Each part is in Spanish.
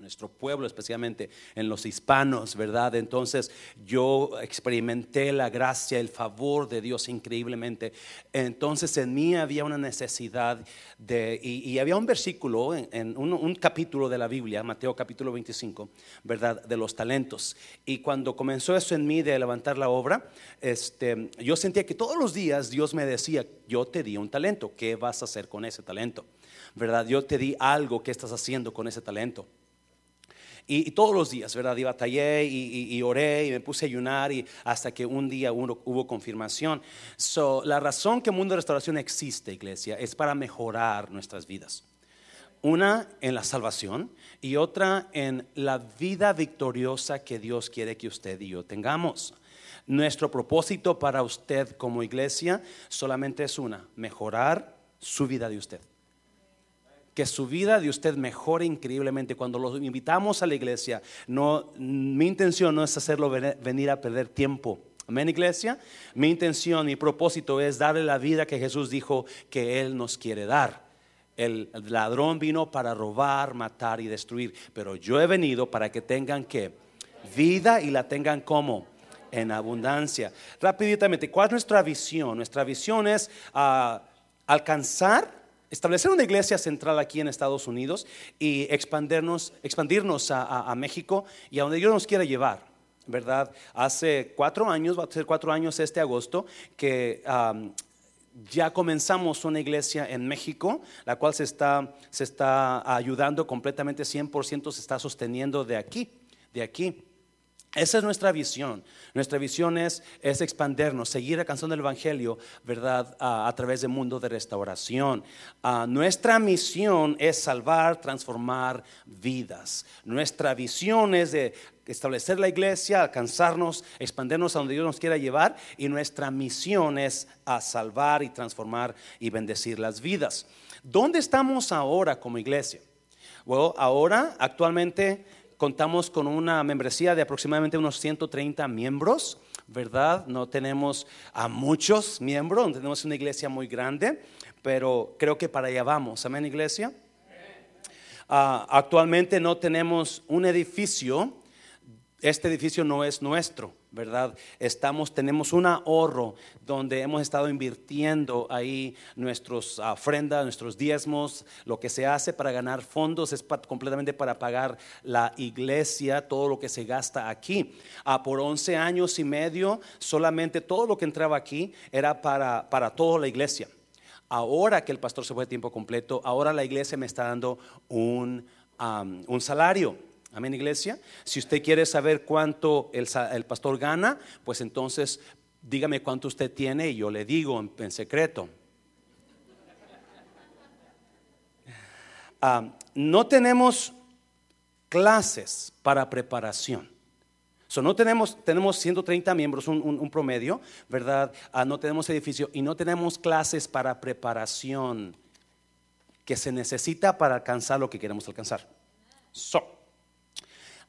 nuestro pueblo, especialmente en los hispanos, ¿verdad? Entonces yo experimenté la gracia, el favor de Dios increíblemente. Entonces en mí había una necesidad de, y, había un versículo en, un, capítulo de la Biblia, Mateo capítulo 25, ¿verdad? De los talentos. Y cuando comenzó eso en mí de levantar la obra, este, yo sentía que todos los días Dios me decía, yo te di un talento, ¿qué vas a hacer con ese talento? ¿Verdad? Yo te di algo, ¿qué estás haciendo con ese talento? Y, todos los días, ¿verdad? Y batallé y, oré y me puse a ayunar y hasta que un día hubo confirmación. So, la razón que Mundo de Restauración existe, iglesia, es para mejorar nuestras vidas. Una en la salvación y otra en la vida victoriosa que Dios quiere que usted y yo tengamos. Nuestro propósito para usted como iglesia solamente es una, mejorar su vida de usted que su vida de usted mejore increíblemente. Cuando los invitamos a la iglesia, no, mi intención no es hacerlo venir a perder tiempo. Amén, iglesia. Mi intención, mi propósito es darle la vida que Jesús dijo que Él nos quiere dar. El ladrón vino para robar, matar y destruir, pero yo he venido para que tengan que vida y la tengan como en abundancia. Rápidamente, ¿cuál es nuestra visión? Nuestra visión es ah, alcanzar establecer una iglesia central aquí en Estados Unidos y expandirnos, expandirnos a, México y a donde Dios nos quiera llevar. ¿Verdad? Hace cuatro años, va a ser cuatro años este agosto, que ya comenzamos una iglesia en México, la cual se está, se está ayudando completamente, 100% se está sosteniendo de aquí, de aquí. Esa es nuestra visión. Nuestra visión es, es expandernos, seguir alcanzando el Evangelio, ¿verdad? a través del mundo de restauración. nuestra misión es salvar, transformar vidas. Nuestra visión es de establecer la iglesia, alcanzarnos, expandernos a donde Dios nos quiera llevar. Y nuestra misión es a salvar y transformar y bendecir las vidas. ¿Dónde estamos ahora como iglesia? Bueno, ahora actualmente contamos con una membresía de aproximadamente unos 130 miembros, ¿verdad? No tenemos a muchos miembros, tenemos una iglesia muy grande, pero creo que para allá vamos. Amén, iglesia. Ah, actualmente no tenemos un edificio, este edificio no es nuestro. ¿Verdad? Estamos, tenemos un ahorro donde hemos estado invirtiendo ahí nuestras ofrendas, nuestros diezmos, lo que se hace para ganar fondos es completamente para pagar la iglesia, todo lo que se gasta aquí. Ah, por 11 años y medio, solamente todo lo que entraba aquí era para, para toda la iglesia. Ahora que el pastor se fue de tiempo completo, ahora la iglesia me está dando un, un salario Amén, iglesia. Si usted quiere saber cuánto el, pastor gana, pues entonces dígame cuánto usted tiene y yo le digo en, secreto. Ah, no tenemos clases para preparación. no tenemos, tenemos 130 miembros, un, promedio, ¿verdad? Ah, no tenemos edificio y no tenemos clases para preparación que se necesita para alcanzar lo que queremos alcanzar. So,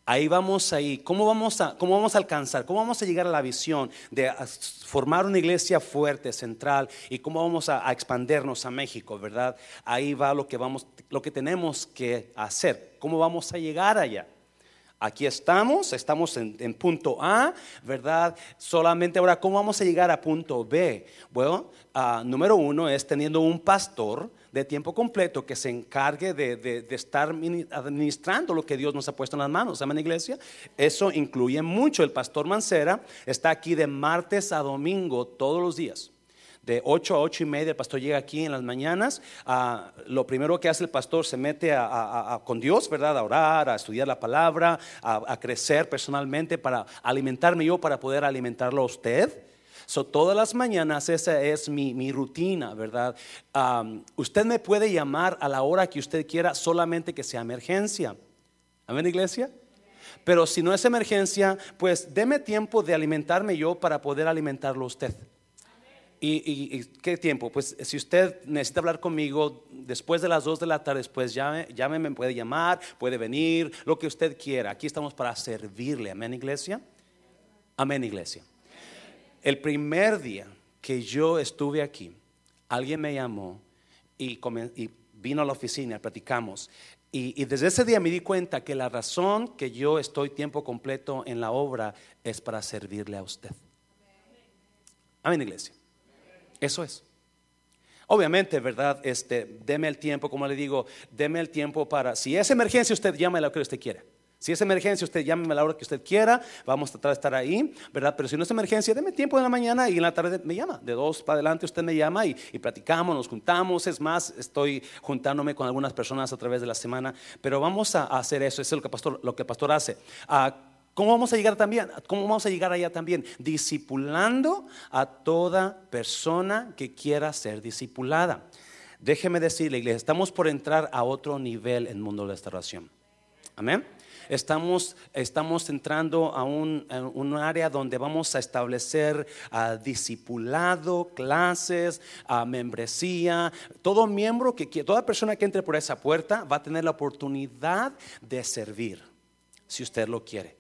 Ahí vamos ahí. ¿Cómo vamos, a, ¿Cómo vamos a alcanzar? ¿Cómo vamos a llegar a la visión de formar una iglesia fuerte, central? ¿Y cómo vamos a, expandernos a México, verdad? Ahí va lo que, vamos, lo que tenemos que hacer. ¿Cómo vamos a llegar allá? Aquí estamos, estamos en, punto A, ¿verdad? Solamente ahora, ¿cómo vamos a llegar a punto B? Bueno, ah, número uno es teniendo un pastor de tiempo completo que se encargue de, estar administrando lo que Dios nos ha puesto en las manos. Amén, iglesia. Eso incluye mucho. El pastor Mancera está aquí de martes a domingo todos los días de 8 a 8 y media, el pastor llega aquí en las mañanas. Ah, lo primero que hace el pastor se mete con Dios, ¿verdad? A orar, a estudiar la palabra, a, crecer personalmente para alimentarme yo, para poder alimentarlo a usted. So, todas las mañanas esa es mi, rutina, ¿verdad? usted me puede llamar a la hora que usted quiera, solamente que sea emergencia. Amén, iglesia. Pero si no es emergencia, pues deme tiempo de alimentarme yo para poder alimentarlo usted. ¿Y, qué tiempo? Pues si usted necesita hablar conmigo después de las 2 de la tarde, después llame, llame, me puede llamar, puede venir, lo que usted quiera. Aquí estamos para servirle. Amén, iglesia. Amén, iglesia. El primer día que yo estuve aquí, alguien me llamó y, vino a la oficina, platicamos. Y, desde ese día me di cuenta que la razón que yo estoy tiempo completo en la obra es para servirle a usted. Amén, iglesia. Eso es. Obviamente, ¿verdad? Este, deme el tiempo, como le digo, deme el tiempo para, si es emergencia, usted llame lo que usted quiera. Si es emergencia, usted llámeme a la hora que usted quiera, vamos a tratar de estar ahí, ¿verdad? Pero si no es emergencia, deme tiempo en la mañana y en la tarde me llama. De dos para adelante usted me llama y, platicamos, nos juntamos. Es más, estoy juntándome con algunas personas a través de la semana, pero vamos a, hacer eso, eso es lo que el pastor, lo que el pastor hace. Ah, ¿Cómo vamos a llegar también? ¿Cómo vamos a llegar allá también? Discipulando a toda persona que quiera ser discipulada. Déjeme decirle, iglesia, estamos por entrar a otro nivel en el mundo de la restauración. Amén estamos, estamos entrando a un, área donde vamos a establecer a discipulado, clases, a membresía. Todo miembro que toda persona que entre por esa puerta va a tener la oportunidad de servir, si usted lo quiere.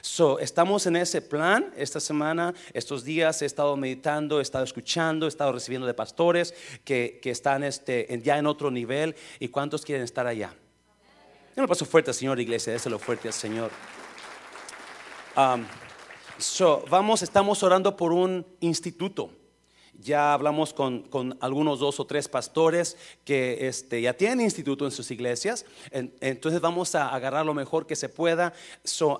So, estamos en ese plan esta semana, estos días he estado meditando, he estado escuchando, he estado recibiendo de pastores que, están este, ya en otro nivel y cuántos quieren estar allá. Yo paso fuerte al Señor, iglesia, déselo fuerte al Señor. Um, vamos, estamos orando por un instituto. Ya hablamos con, algunos dos o tres pastores que este, ya tienen instituto en sus iglesias. entonces vamos a agarrar lo mejor que se pueda.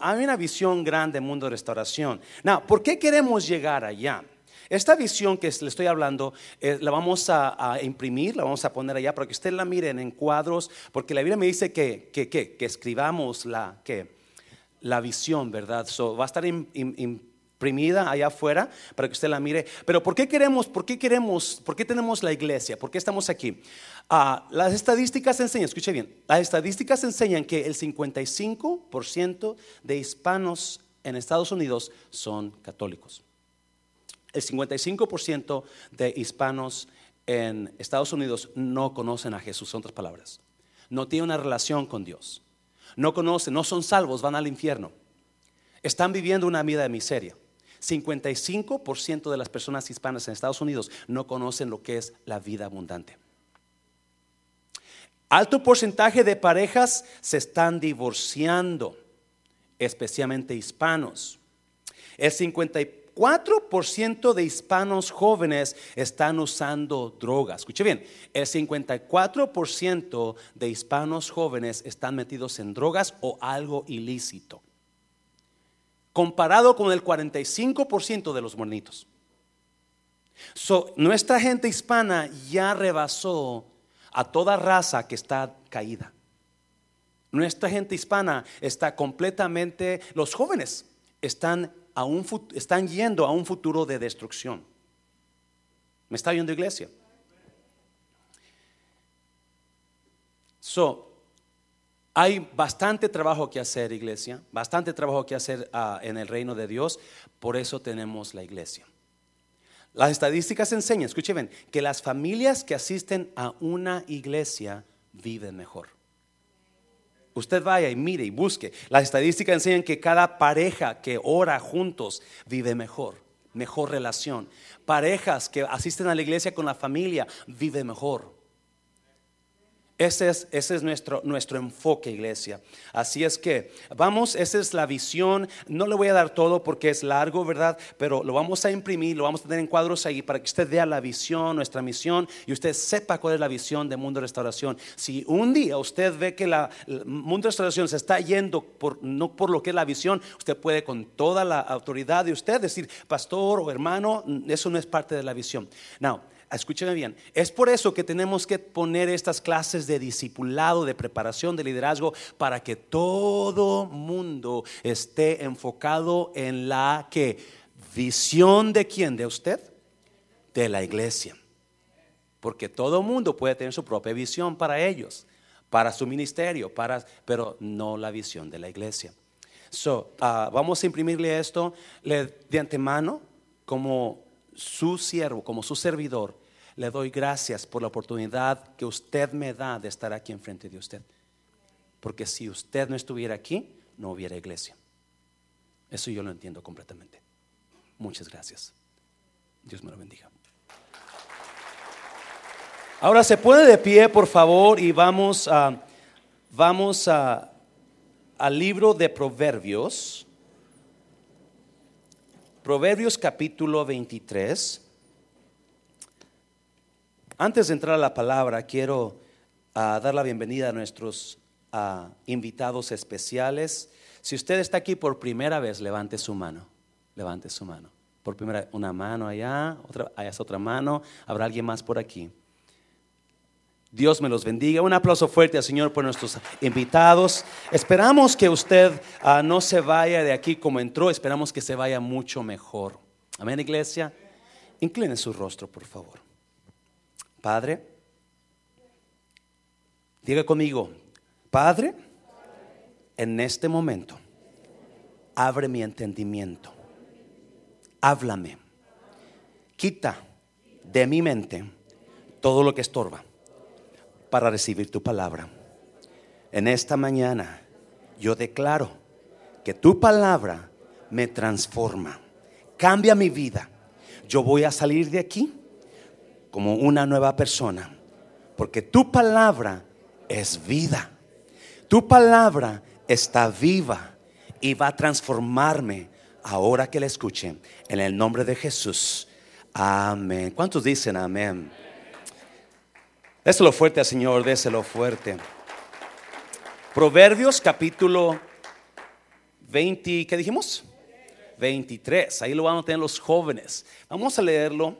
hay una visión grande en mundo de restauración. Now, ¿por qué queremos llegar allá? Esta visión que le estoy hablando, eh, la vamos a, imprimir, la vamos a poner allá para que usted la miren en cuadros, porque la Biblia me dice que, que, escribamos la, que, la visión, ¿verdad? va a estar imprimida allá afuera para que usted la mire. Pero ¿por qué queremos, por qué queremos, por qué tenemos la iglesia? ¿Por qué estamos aquí? Ah, las estadísticas enseñan, escuche bien, las estadísticas enseñan que el 55% de hispanos en Estados Unidos son católicos el 55% de hispanos en Estados Unidos no conocen a Jesús, en otras palabras. No tienen una relación con Dios. No conocen, no son salvos, van al infierno. Están viviendo una vida de miseria. 55% de las personas hispanas en Estados Unidos no conocen lo que es la vida abundante. Alto porcentaje de parejas se están divorciando, especialmente hispanos. El 50 4% de hispanos jóvenes están usando drogas. Escuche bien, el 54% de hispanos jóvenes están metidos en drogas o algo ilícito. Comparado con el 45% de los mornitos. nuestra gente hispana ya rebasó a toda raza que está caída. Nuestra gente hispana está completamente, los jóvenes están están yendo a un futuro de destrucción. ¿Me está viendo iglesia? So, hay bastante trabajo que hacer, iglesia, bastante trabajo que hacer ah, en el reino de Dios, por eso tenemos la iglesia. Las estadísticas enseñan, escuchen que las familias que asisten a una iglesia viven mejor. Usted vaya y mire y busque. Las estadísticas enseñan que cada pareja que ora juntos vive mejor, mejor relación. Parejas que asisten a la iglesia con la familia vive mejor. Ese es, ese es nuestro, nuestro enfoque, iglesia. Así es que vamos, esa es la visión. No le voy a dar todo porque es largo, ¿verdad? Pero lo vamos a imprimir, lo vamos a tener en cuadros ahí para que usted vea la visión, nuestra misión y usted sepa cuál es la visión de Mundo Restauración. Si un día usted ve que la, el Mundo Restauración se está yendo por, no por lo que es la visión, usted puede con toda la autoridad de usted decir, pastor o hermano, eso no es parte de la visión. Now, escúcheme bien, es por eso que tenemos que poner estas clases de discipulado, de preparación, de liderazgo, para que todo mundo esté enfocado en la que visión de quién, de usted, de la iglesia. Porque todo mundo puede tener su propia visión para ellos, para su ministerio, para, pero no la visión de la iglesia. So, ah, vamos a imprimirle esto de antemano como su siervo, como su servidor le doy gracias por la oportunidad que usted me da de estar aquí enfrente de usted. Porque si usted no estuviera aquí, no hubiera iglesia. Eso yo lo entiendo completamente. Muchas gracias. Dios me lo bendiga. Ahora se pone de pie, por favor, y vamos a, Vamos a, al libro de Proverbios. Proverbios capítulo 23. Antes de entrar a la palabra, quiero ah, dar la bienvenida a nuestros ah, invitados especiales. Si usted está aquí por primera vez, levante su mano. Levante su mano. Por primera una mano allá, otra, allá es otra mano. Habrá alguien más por aquí. Dios me los bendiga. Un aplauso fuerte al Señor por nuestros invitados. Esperamos que usted ah, no se vaya de aquí como entró, esperamos que se vaya mucho mejor. Amén, iglesia. Incline su rostro, por favor. Padre, diga conmigo, Padre, en este momento, abre mi entendimiento. Háblame. Quita de mi mente todo lo que estorba para recibir tu palabra. En esta mañana yo declaro que tu palabra me transforma, cambia mi vida. Yo voy a salir de aquí como una nueva persona, porque tu palabra es vida. Tu palabra está viva y va a transformarme ahora que la escuchen. En el nombre de Jesús. Amén. ¿Cuántos dicen amén? Déselo fuerte al Señor, déselo fuerte. Proverbios capítulo 20, ¿qué dijimos? 23. Ahí lo van a tener los jóvenes. Vamos a leerlo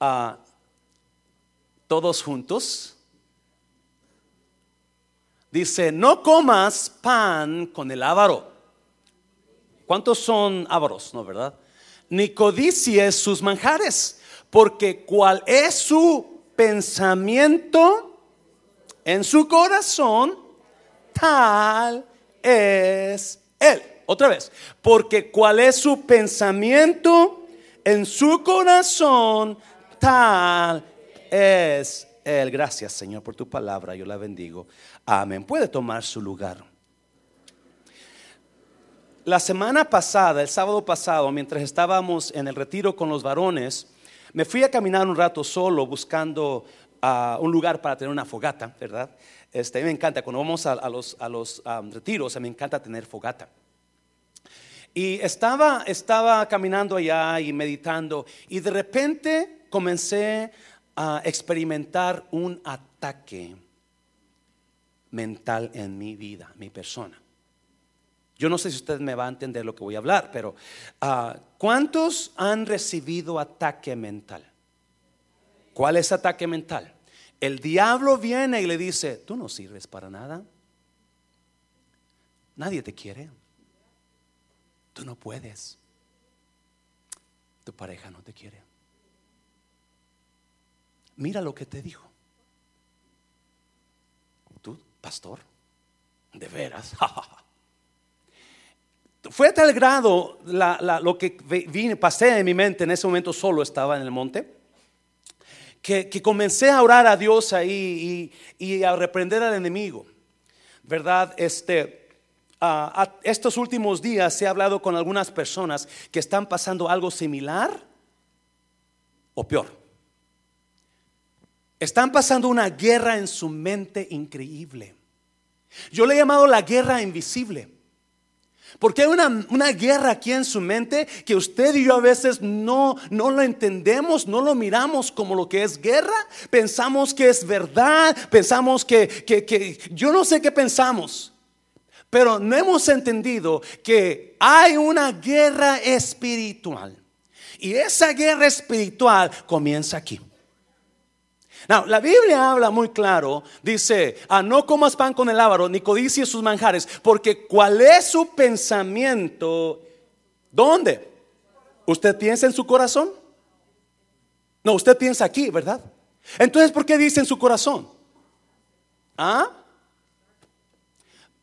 uh, todos juntos. Dice, no comas pan con el ávaro. ¿Cuántos son ávaros? No, ¿verdad? Ni codicies sus manjares, porque cuál es su pensamiento en su corazón, tal es él. Otra vez, porque cuál es su pensamiento en su corazón, tal es él. Gracias Señor por tu palabra, yo la bendigo. Amén. Puede tomar su lugar. La semana pasada, el sábado pasado, mientras estábamos en el retiro con los varones, me fui a caminar un rato solo buscando uh, un lugar para tener una fogata, ¿verdad? Este, a me encanta, cuando vamos a, los, a los retiros, a mí me encanta tener fogata. Y estaba, estaba caminando allá y meditando y de repente comencé a experimentar un ataque mental en mi vida, mi persona. Yo no sé si usted me va a entender lo que voy a hablar, pero uh, ¿cuántos han recibido ataque mental? ¿Cuál es ataque mental? El diablo viene y le dice, tú no sirves para nada. Nadie te quiere. Tú no puedes. Tu pareja no te quiere. Mira lo que te dijo. Tú, pastor, de veras. Fue a tal grado lo que vine, pasé en mi mente en ese momento solo estaba en el monte, que, comencé a orar a Dios ahí y, a reprender al enemigo. ¿Verdad? Este, estos últimos días he hablado con algunas personas que están pasando algo similar o peor. Están pasando una guerra en su mente increíble. Yo le he llamado la guerra invisible. Porque hay una, guerra aquí en su mente que usted y yo a veces no, no lo entendemos, no lo miramos como lo que es guerra. Pensamos que es verdad, pensamos que, que yo no sé qué pensamos. Pero no hemos entendido que hay una guerra espiritual. Y esa guerra espiritual comienza aquí la Biblia habla muy claro, dice, ah, no comas pan con el ávaro, ni codicies sus manjares, porque cuál es su pensamiento, ¿dónde? ¿Usted piensa en su corazón? No, usted piensa aquí, ¿verdad? Entonces, ¿por qué dice en su corazón? ¿Ah?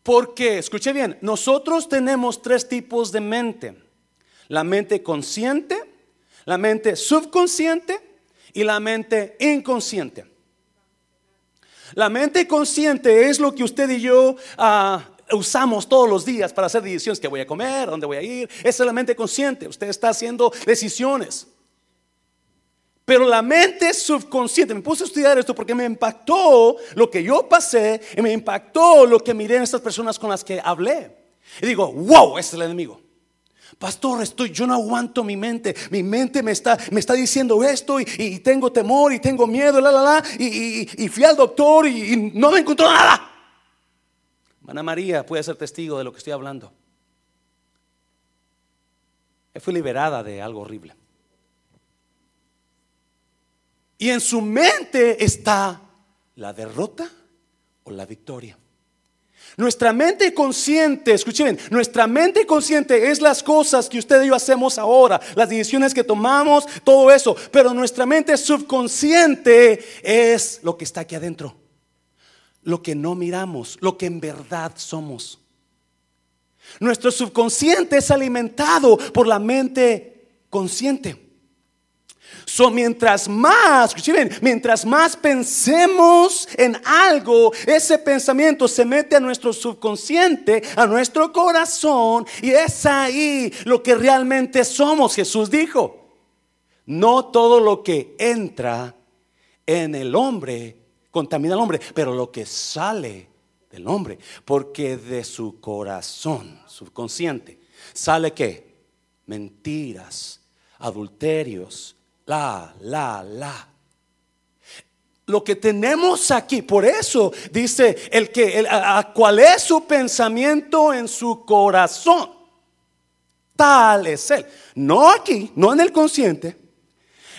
Porque, escuche bien, nosotros tenemos tres tipos de mente. La mente consciente, la mente subconsciente y la mente inconsciente. La mente consciente es lo que usted y yo ah, usamos todos los días para hacer decisiones, qué voy a comer, dónde voy a ir. Esa es la mente consciente, usted está haciendo decisiones. Pero la mente subconsciente, me puse a estudiar esto porque me impactó lo que yo pasé y me impactó lo que miré en estas personas con las que hablé. Y digo, wow, ese es el enemigo. Pastor, estoy, yo no aguanto mi mente. Mi mente me está, me está diciendo esto y, tengo temor y tengo miedo, la, la, la. Y, fui al doctor y, y, no me encontró nada. Ana María puede ser testigo de lo que estoy hablando. Fui liberada de algo horrible. Y en su mente está la derrota o la victoria. Nuestra mente consciente, escuchen, nuestra mente consciente es las cosas que usted y yo hacemos ahora, las decisiones que tomamos, todo eso. Pero nuestra mente subconsciente es lo que está aquí adentro, lo que no miramos, lo que en verdad somos. Nuestro subconsciente es alimentado por la mente consciente. So, mientras más, escuchen, mientras más pensemos en algo, ese pensamiento se mete a nuestro subconsciente, a nuestro corazón, y es ahí lo que realmente somos. Jesús dijo, no todo lo que entra en el hombre contamina al hombre, pero lo que sale del hombre, porque de su corazón subconsciente sale qué? Mentiras, adulterios, la, la, la. Lo que tenemos aquí, por eso dice el que, a, cuál es su pensamiento en su corazón, tal es él. No aquí, no en el consciente.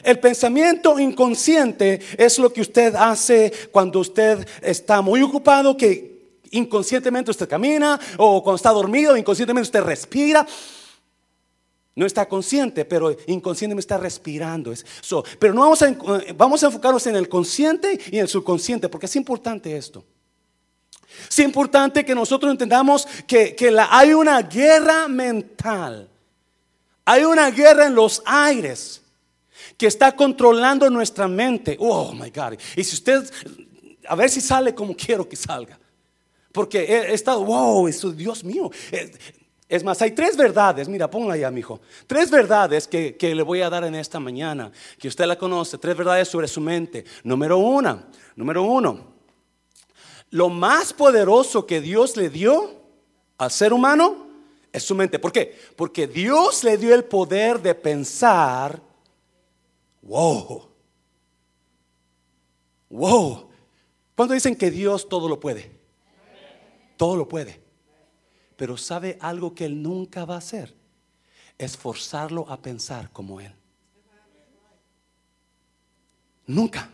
El pensamiento inconsciente es lo que usted hace cuando usted está muy ocupado, que inconscientemente usted camina, o cuando está dormido, inconscientemente usted respira. No está consciente, pero inconscientemente está respirando. pero no vamos a, vamos a enfocarnos en el consciente y en el subconsciente, porque es importante esto. Es importante que nosotros entendamos que, hay una guerra mental. Hay una guerra en los aires que está controlando nuestra mente. Oh my God. Y si usted, a ver si sale como quiero que salga. Porque he, estado, wow, eso, Dios mío. Es más, hay tres verdades, mira, ponla ya, mijo. Tres verdades que, le voy a dar en esta mañana, que usted la conoce, tres verdades sobre su mente. Número uno, número uno, lo más poderoso que Dios le dio al ser humano es su mente. ¿Por qué? Porque Dios le dio el poder de pensar, wow, wow. ¿Cuándo dicen que Dios todo lo puede? Todo lo puede. Pero sabe algo que él nunca va a hacer. Es forzarlo a pensar como él. Nunca.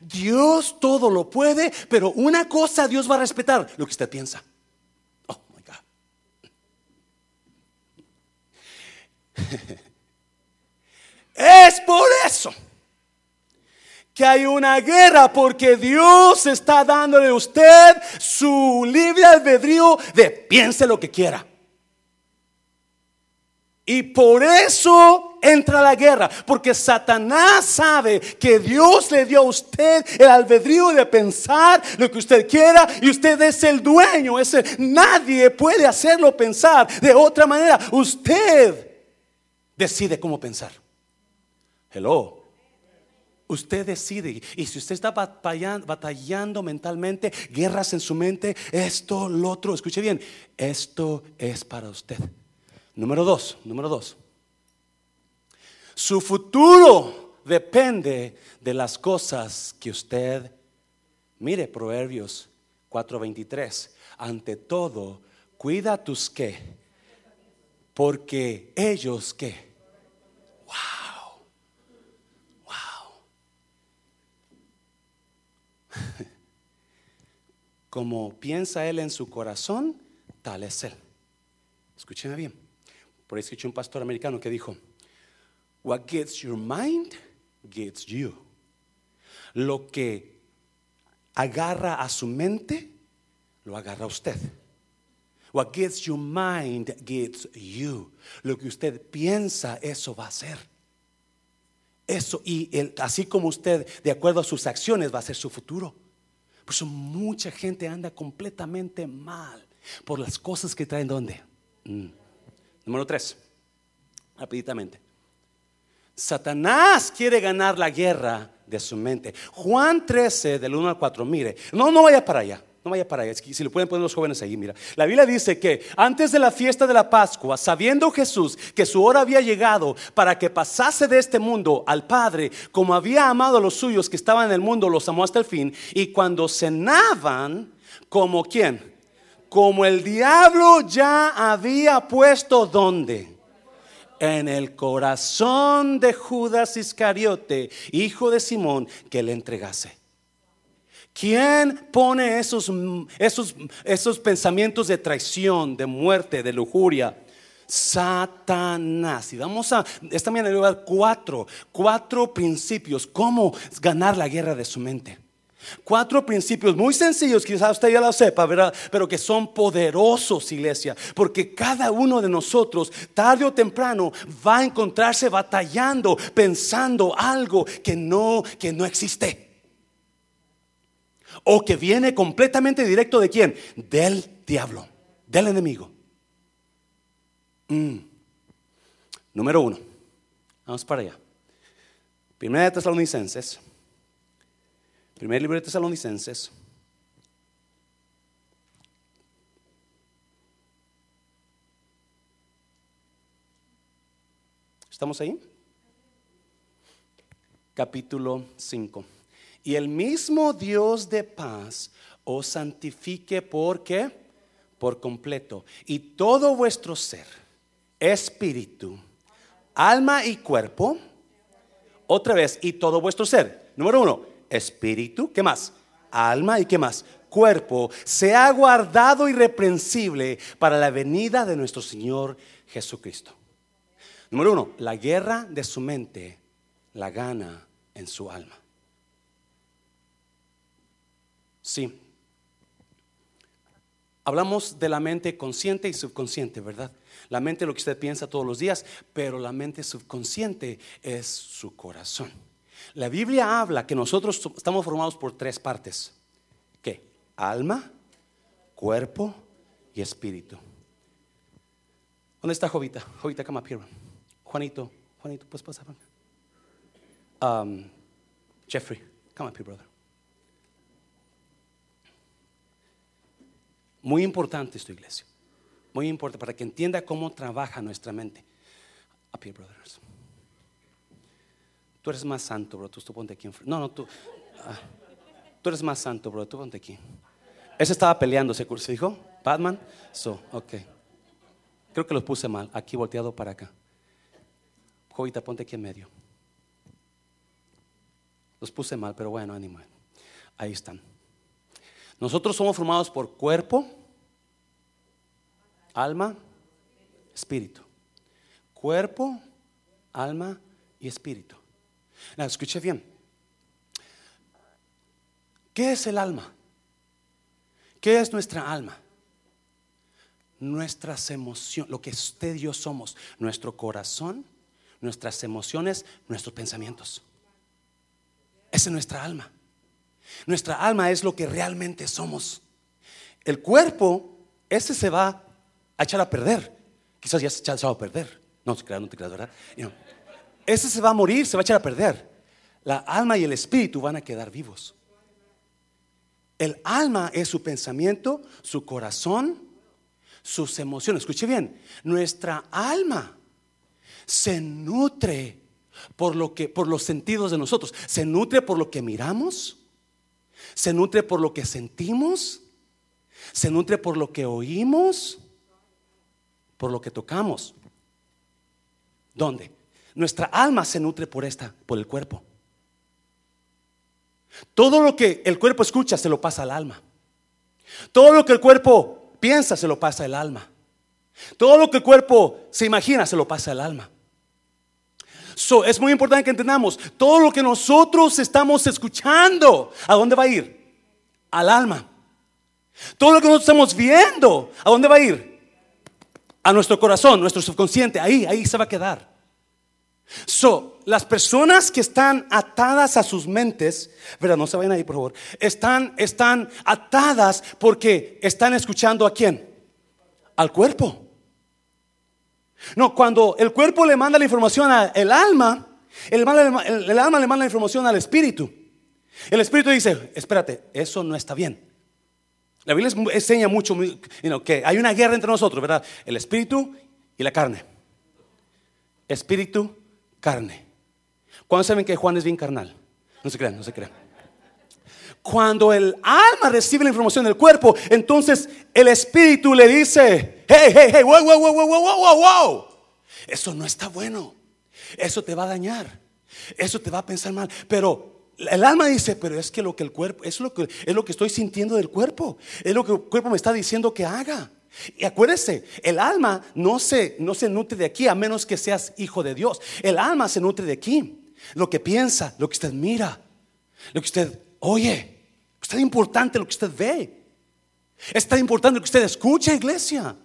Dios todo lo puede, pero una cosa Dios va a respetar, lo que usted piensa. Oh my God. es por eso que hay una guerra porque Dios está dándole a usted su libre albedrío de piense lo que quiera. Y por eso entra la guerra, porque Satanás sabe que Dios le dio a usted el albedrío de pensar lo que usted quiera y usted es el dueño, ese nadie puede hacerlo pensar de otra manera. Usted decide cómo pensar. Hello. Usted decide. Y si usted está batallando, mentalmente, guerras en su mente, esto, lo otro, escuche bien, esto es para usted. Número dos, número dos. Su futuro depende de las cosas que usted mire, Proverbios 4:23. Ante todo, cuida tus qué, porque ellos qué Como piensa él en su corazón, tal es él. Escúcheme bien. Por ahí escuché un pastor americano que dijo, What gets your mind gets you. Lo que agarra a su mente, lo agarra a usted. What gets your mind gets you. Lo que usted piensa, eso va a ser. Eso, y así como usted, de acuerdo a sus acciones, va a ser su futuro. Por eso mucha gente anda completamente mal por las cosas que traen donde. Mm. Número tres, rapiditamente. Satanás quiere ganar la guerra de su mente. Juan 13, del 1 al 4, mire, no, no vaya para allá. No vaya para allá, si le pueden poner los jóvenes ahí, mira. La Biblia dice que antes de la fiesta de la Pascua, sabiendo Jesús que su hora había llegado para que pasase de este mundo al Padre, como había amado a los suyos que estaban en el mundo, los amó hasta el fin. Y cuando cenaban, como quién? Como el diablo ya había puesto donde? en el corazón de Judas Iscariote, hijo de Simón, que le entregase. ¿Quién pone esos, esos, esos pensamientos de traición, de muerte, de lujuria? Satanás. Y vamos a, esta mañana le voy a dar cuatro, cuatro principios, cómo ganar la guerra de su mente. Cuatro principios muy sencillos, quizás usted ya lo sepa, ¿verdad? Pero que son poderosos, iglesia. Porque cada uno de nosotros, tarde o temprano, va a encontrarse batallando, pensando algo que no, que no existe o que viene completamente directo de quién? Del diablo, del enemigo. Mm. Número uno, vamos para allá. Primera de Tesalonicenses, primer libro de Tesalonicenses. ¿Estamos ahí? Capítulo 5. Y el mismo Dios de paz os santifique porque por completo. Y todo vuestro ser, espíritu, alma y cuerpo. Otra vez, y todo vuestro ser. Número uno, espíritu. ¿Qué más? Alma y qué más? Cuerpo. Sea guardado irreprensible para la venida de nuestro Señor Jesucristo. Número uno, la guerra de su mente la gana en su alma. Sí. Hablamos de la mente consciente y subconsciente, ¿verdad? La mente es lo que usted piensa todos los días, pero la mente subconsciente es su corazón. La Biblia habla que nosotros estamos formados por tres partes. ¿Qué? Alma, cuerpo y espíritu. ¿Dónde está Jovita? Jovita, come up here. Juanito, Juanito, pues pasar. Um, Jeffrey, come up here, brother. Muy importante esto, iglesia. Muy importante para que entienda cómo trabaja nuestra mente. Up here, brothers. Tú eres más santo, bro. Tú, ponte aquí. No, no, tú. Ah, tú eres más santo, bro. Tú ponte aquí. Ese estaba peleando, ¿se, dijo? Batman. So, ok. Creo que los puse mal. Aquí volteado para acá. Jovita, ponte aquí en medio. Los puse mal, pero bueno, ánimo. Ahí están. Nosotros somos formados por cuerpo, alma, espíritu. Cuerpo, alma y espíritu. escuche bien. ¿Qué es el alma? ¿Qué es nuestra alma? Nuestras emociones, lo que usted y yo somos, nuestro corazón, nuestras emociones, nuestros pensamientos. Esa es nuestra alma. Nuestra alma es lo que realmente somos. El cuerpo, ese se va a echar a perder. Quizás ya se ha echado a perder. No te creas, no te creas, ¿verdad? ese se va a morir, se va a echar a perder. La alma y el espíritu van a quedar vivos. El alma es su pensamiento, su corazón, sus emociones. Escuche bien, nuestra alma se nutre por lo que por los sentidos de nosotros, se nutre por lo que miramos, se nutre por lo que sentimos, se nutre por lo que oímos, por lo que tocamos. ¿Dónde? Nuestra alma se nutre por esta, por el cuerpo. Todo lo que el cuerpo escucha se lo pasa al alma. Todo lo que el cuerpo piensa se lo pasa al alma. Todo lo que el cuerpo se imagina se lo pasa al alma es muy importante que entendamos, todo lo que nosotros estamos escuchando, ¿a dónde va a ir? Al alma. Todo lo que nosotros estamos viendo, ¿a dónde va a ir? A nuestro corazón, nuestro subconsciente, ahí, ahí se va a quedar. So, las personas que están atadas a sus mentes, verdad, no se vayan ahí, por favor, están, están atadas porque están escuchando a quién? Al cuerpo. No, cuando el cuerpo le manda la información al alma, El, alma, le manda la información al espíritu. El espíritu dice, espérate, eso no está bien. La Biblia enseña mucho que hay una guerra entre nosotros, ¿verdad? El espíritu y la carne. Espíritu, carne. ¿Cuándo saben que Juan es bien carnal? No se crean, no se crean. Cuando el alma recibe la información del cuerpo, entonces el espíritu le dice, hey, hey, hey, wow, wow, wow, wow, wow, wow, wow. Eso no está bueno. Eso te va a dañar. Eso te va a pensar mal. Pero el alma dice, pero es que lo que el cuerpo, es lo que, es lo que estoy sintiendo del cuerpo, es lo que el cuerpo me está diciendo que haga. Y acuérdese, el alma no se, no se nutre de aquí a menos que seas hijo de Dios. El alma se nutre de aquí. Lo que piensa, lo que usted mira, lo que usted oye. Es tan importante lo que usted ve. Es tan importante lo que usted escucha, iglesia.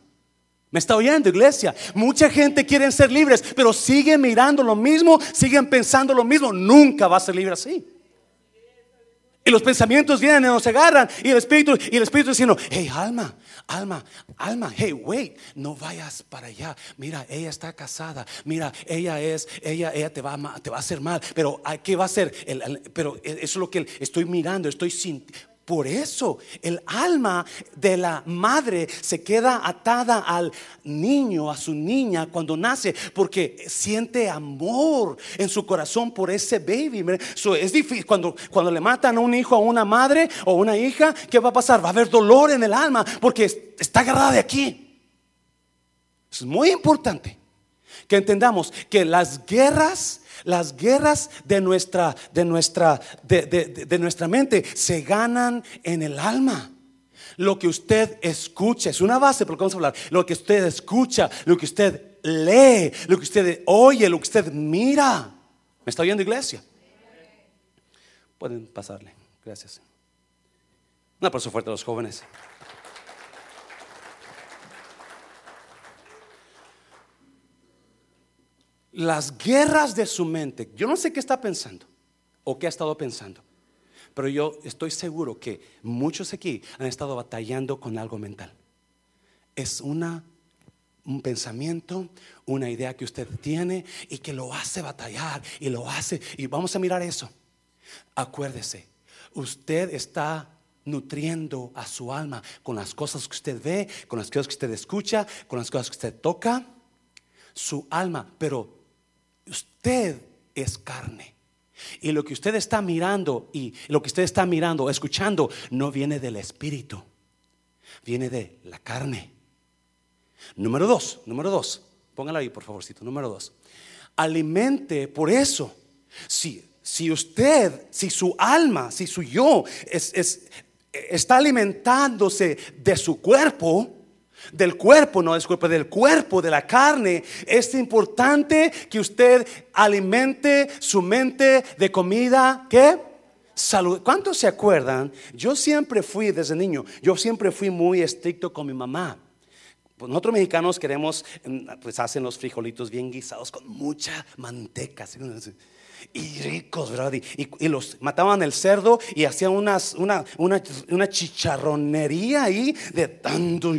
¿Me está oyendo, iglesia? Mucha gente quiere ser libres, pero siguen mirando lo mismo, siguen pensando lo mismo. Nunca va a ser libre así. Y los pensamientos vienen y nos agarran. Y el espíritu, y el espíritu diciendo, hey, alma, alma, alma, hey, wait, no vayas para allá. Mira, ella está casada. Mira, ella es, ella, ella te va a, te va a hacer mal. Pero ¿qué va a hacer? pero eso es lo que estoy mirando, estoy sintiendo por eso el alma de la madre se queda atada al niño, a su niña cuando nace, porque siente amor en su corazón por ese baby. es difícil cuando, cuando le matan a un hijo a una madre o una hija, ¿qué va a pasar? Va a haber dolor en el alma porque está agarrada de aquí. Es muy importante que entendamos que las guerras las guerras de nuestra, de nuestra, de, nuestra mente se ganan en el alma. Lo que usted escucha, es una base porque vamos a hablar. Lo que usted escucha, lo que usted lee, lo que usted oye, lo que usted mira. ¿Me está oyendo, iglesia? Pueden pasarle. Gracias. Un aplauso fuerte a los jóvenes. Las guerras de su mente. Yo no sé qué está pensando o qué ha estado pensando, pero yo estoy seguro que muchos aquí han estado batallando con algo mental. Es una un pensamiento, una idea que usted tiene y que lo hace batallar y lo hace y vamos a mirar eso. Acuérdese, usted está nutriendo a su alma con las cosas que usted ve, con las cosas que usted escucha, con las cosas que usted toca, su alma, pero usted es carne. Y lo que usted está mirando y lo que usted está mirando, escuchando, no viene del espíritu, viene de la carne. Número dos, número dos, póngalo ahí por favorcito, número dos. Alimente, por eso, si, si usted, si su alma, si su yo está alimentándose de su cuerpo, del cuerpo, no disculpe, del cuerpo, de la carne, es importante que usted alimente su mente de comida ¿qué? salud. ¿Cuántos se acuerdan? Yo siempre fui desde niño, yo siempre fui muy estricto con mi mamá. Pues nosotros mexicanos queremos, pues hacen los frijolitos bien guisados con mucha manteca. Y ricos, ¿verdad? Y, los mataban el cerdo y hacían unas, una, una, una chicharronería ahí de tanto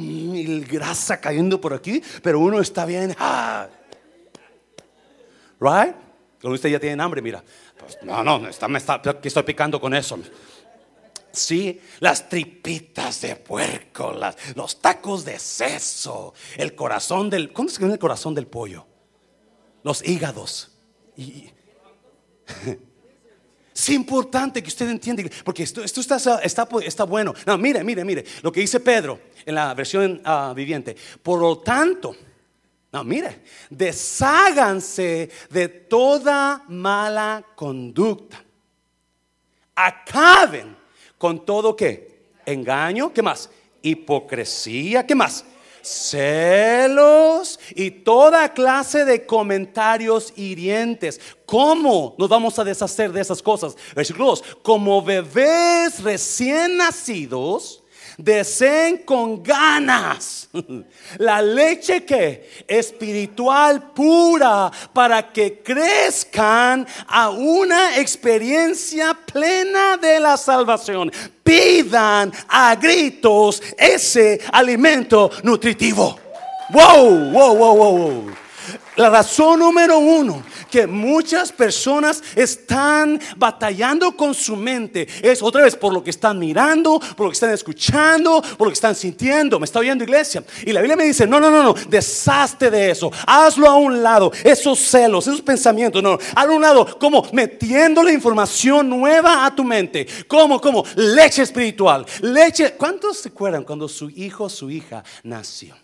mil grasa cayendo por aquí, pero uno está bien. Ah. Right? Cuando usted ya tiene hambre, mira. Pues, no, no, está, me está, estoy picando con eso. Sí, las tripitas de puerco, los tacos de seso, el corazón del. ¿Cómo se llama el corazón del pollo? Los hígados. Y, Es importante que usted entienda, porque esto, está, bueno. No, mire, mire, mire, lo que dice Pedro en la versión ah, viviente. Por lo tanto, no, mire, desháganse de toda mala conducta. Acaben con todo que engaño, ¿qué más? Hipocresía, ¿qué más? Celos y toda clase de comentarios hirientes. ¿Cómo nos vamos a deshacer de esas cosas? Versículo 2. Como bebés recién nacidos deseen con ganas la leche que espiritual pura para que crezcan a una experiencia plena de la salvación. Pidan a gritos ese alimento nutritivo. Wow, wow, wow, wow. La razón número uno que muchas personas están batallando con su mente es otra vez por lo que están mirando, por lo que están escuchando, por lo que están sintiendo. ¿Me está oyendo iglesia? Y la Biblia me dice, no, no, no, no, deshazte de eso. Hazlo a un lado. Esos celos, esos pensamientos, no, a un lado, como metiendo la información nueva a tu mente. Como, como leche espiritual. Leche. ¿Cuántos se acuerdan cuando su hijo, su hija nació?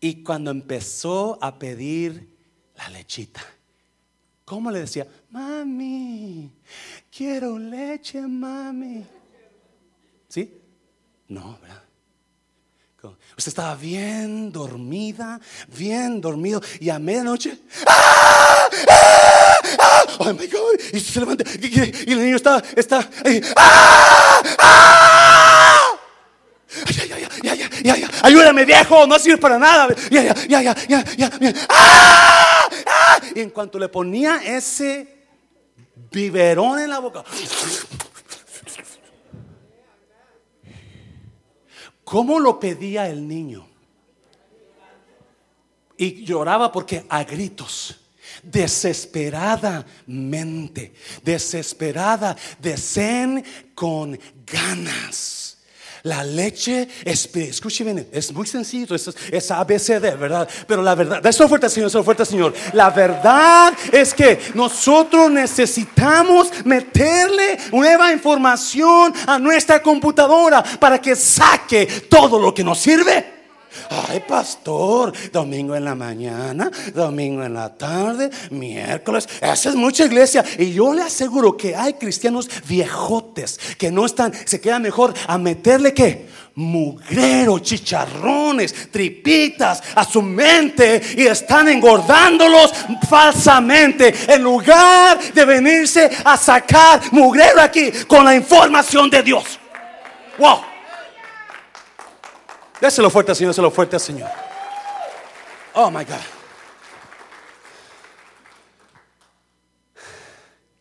Y cuando empezó a pedir la lechita, ¿cómo le decía? Mami, quiero leche, mami. ¿Sí? No, ¿verdad? Usted estaba bien dormida, bien dormido, y a medianoche, ¡ah! ¡Ah! ¡Ah! ¡Oh my God! Y se levanta, y, el niño está, está ¡ah! ¡Ah! Ay, ay, ay, ay, ay, ayúdame viejo, no sirve para nada. Ya, ya, ya, ya, ya, ya, ¡Ah! ¡Ah! Y en cuanto le ponía ese biberón en la boca, ¿cómo lo pedía el niño? Y lloraba porque a gritos desesperadamente, desesperada, deseen con ganas. La leche, escuche bien, es muy sencillo, es, es ABCD, ¿verdad? Pero la verdad, eso fuerte, Señor, eso fuerte, Señor. La verdad es que nosotros necesitamos meterle nueva información a nuestra computadora para que saque todo lo que nos sirve. Ay, pastor, domingo en la mañana, domingo en la tarde, miércoles. Esa es mucha iglesia. Y yo le aseguro que hay cristianos viejotes que no están, se queda mejor a meterle que mugrero, chicharrones, tripitas a su mente y están engordándolos falsamente en lugar de venirse a sacar mugrero aquí con la información de Dios. Wow. Déselo fuerte al Señor, déselo fuerte al Señor. Oh my God.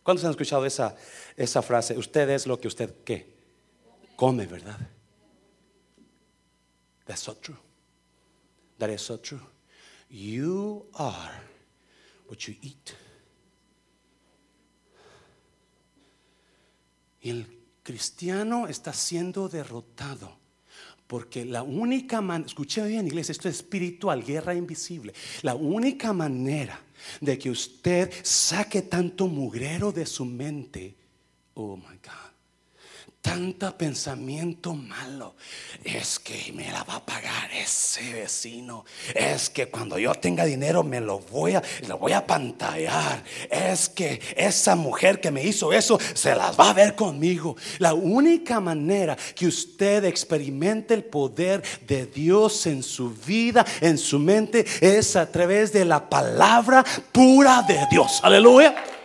¿Cuántos han escuchado esa, esa frase? Usted es lo que usted ¿qué? come, ¿verdad? That's so true. That is so true. You are what you eat. Y el cristiano está siendo derrotado porque la única manera, escuché bien iglesia, esto es espiritual, guerra invisible. La única manera de que usted saque tanto mugrero de su mente, oh my God tanta pensamiento malo. Es que me la va a pagar ese vecino. Es que cuando yo tenga dinero me lo voy a, lo voy a pantallar. Es que esa mujer que me hizo eso se las va a ver conmigo. La única manera que usted experimente el poder de Dios en su vida, en su mente, es a través de la palabra pura de Dios. Aleluya.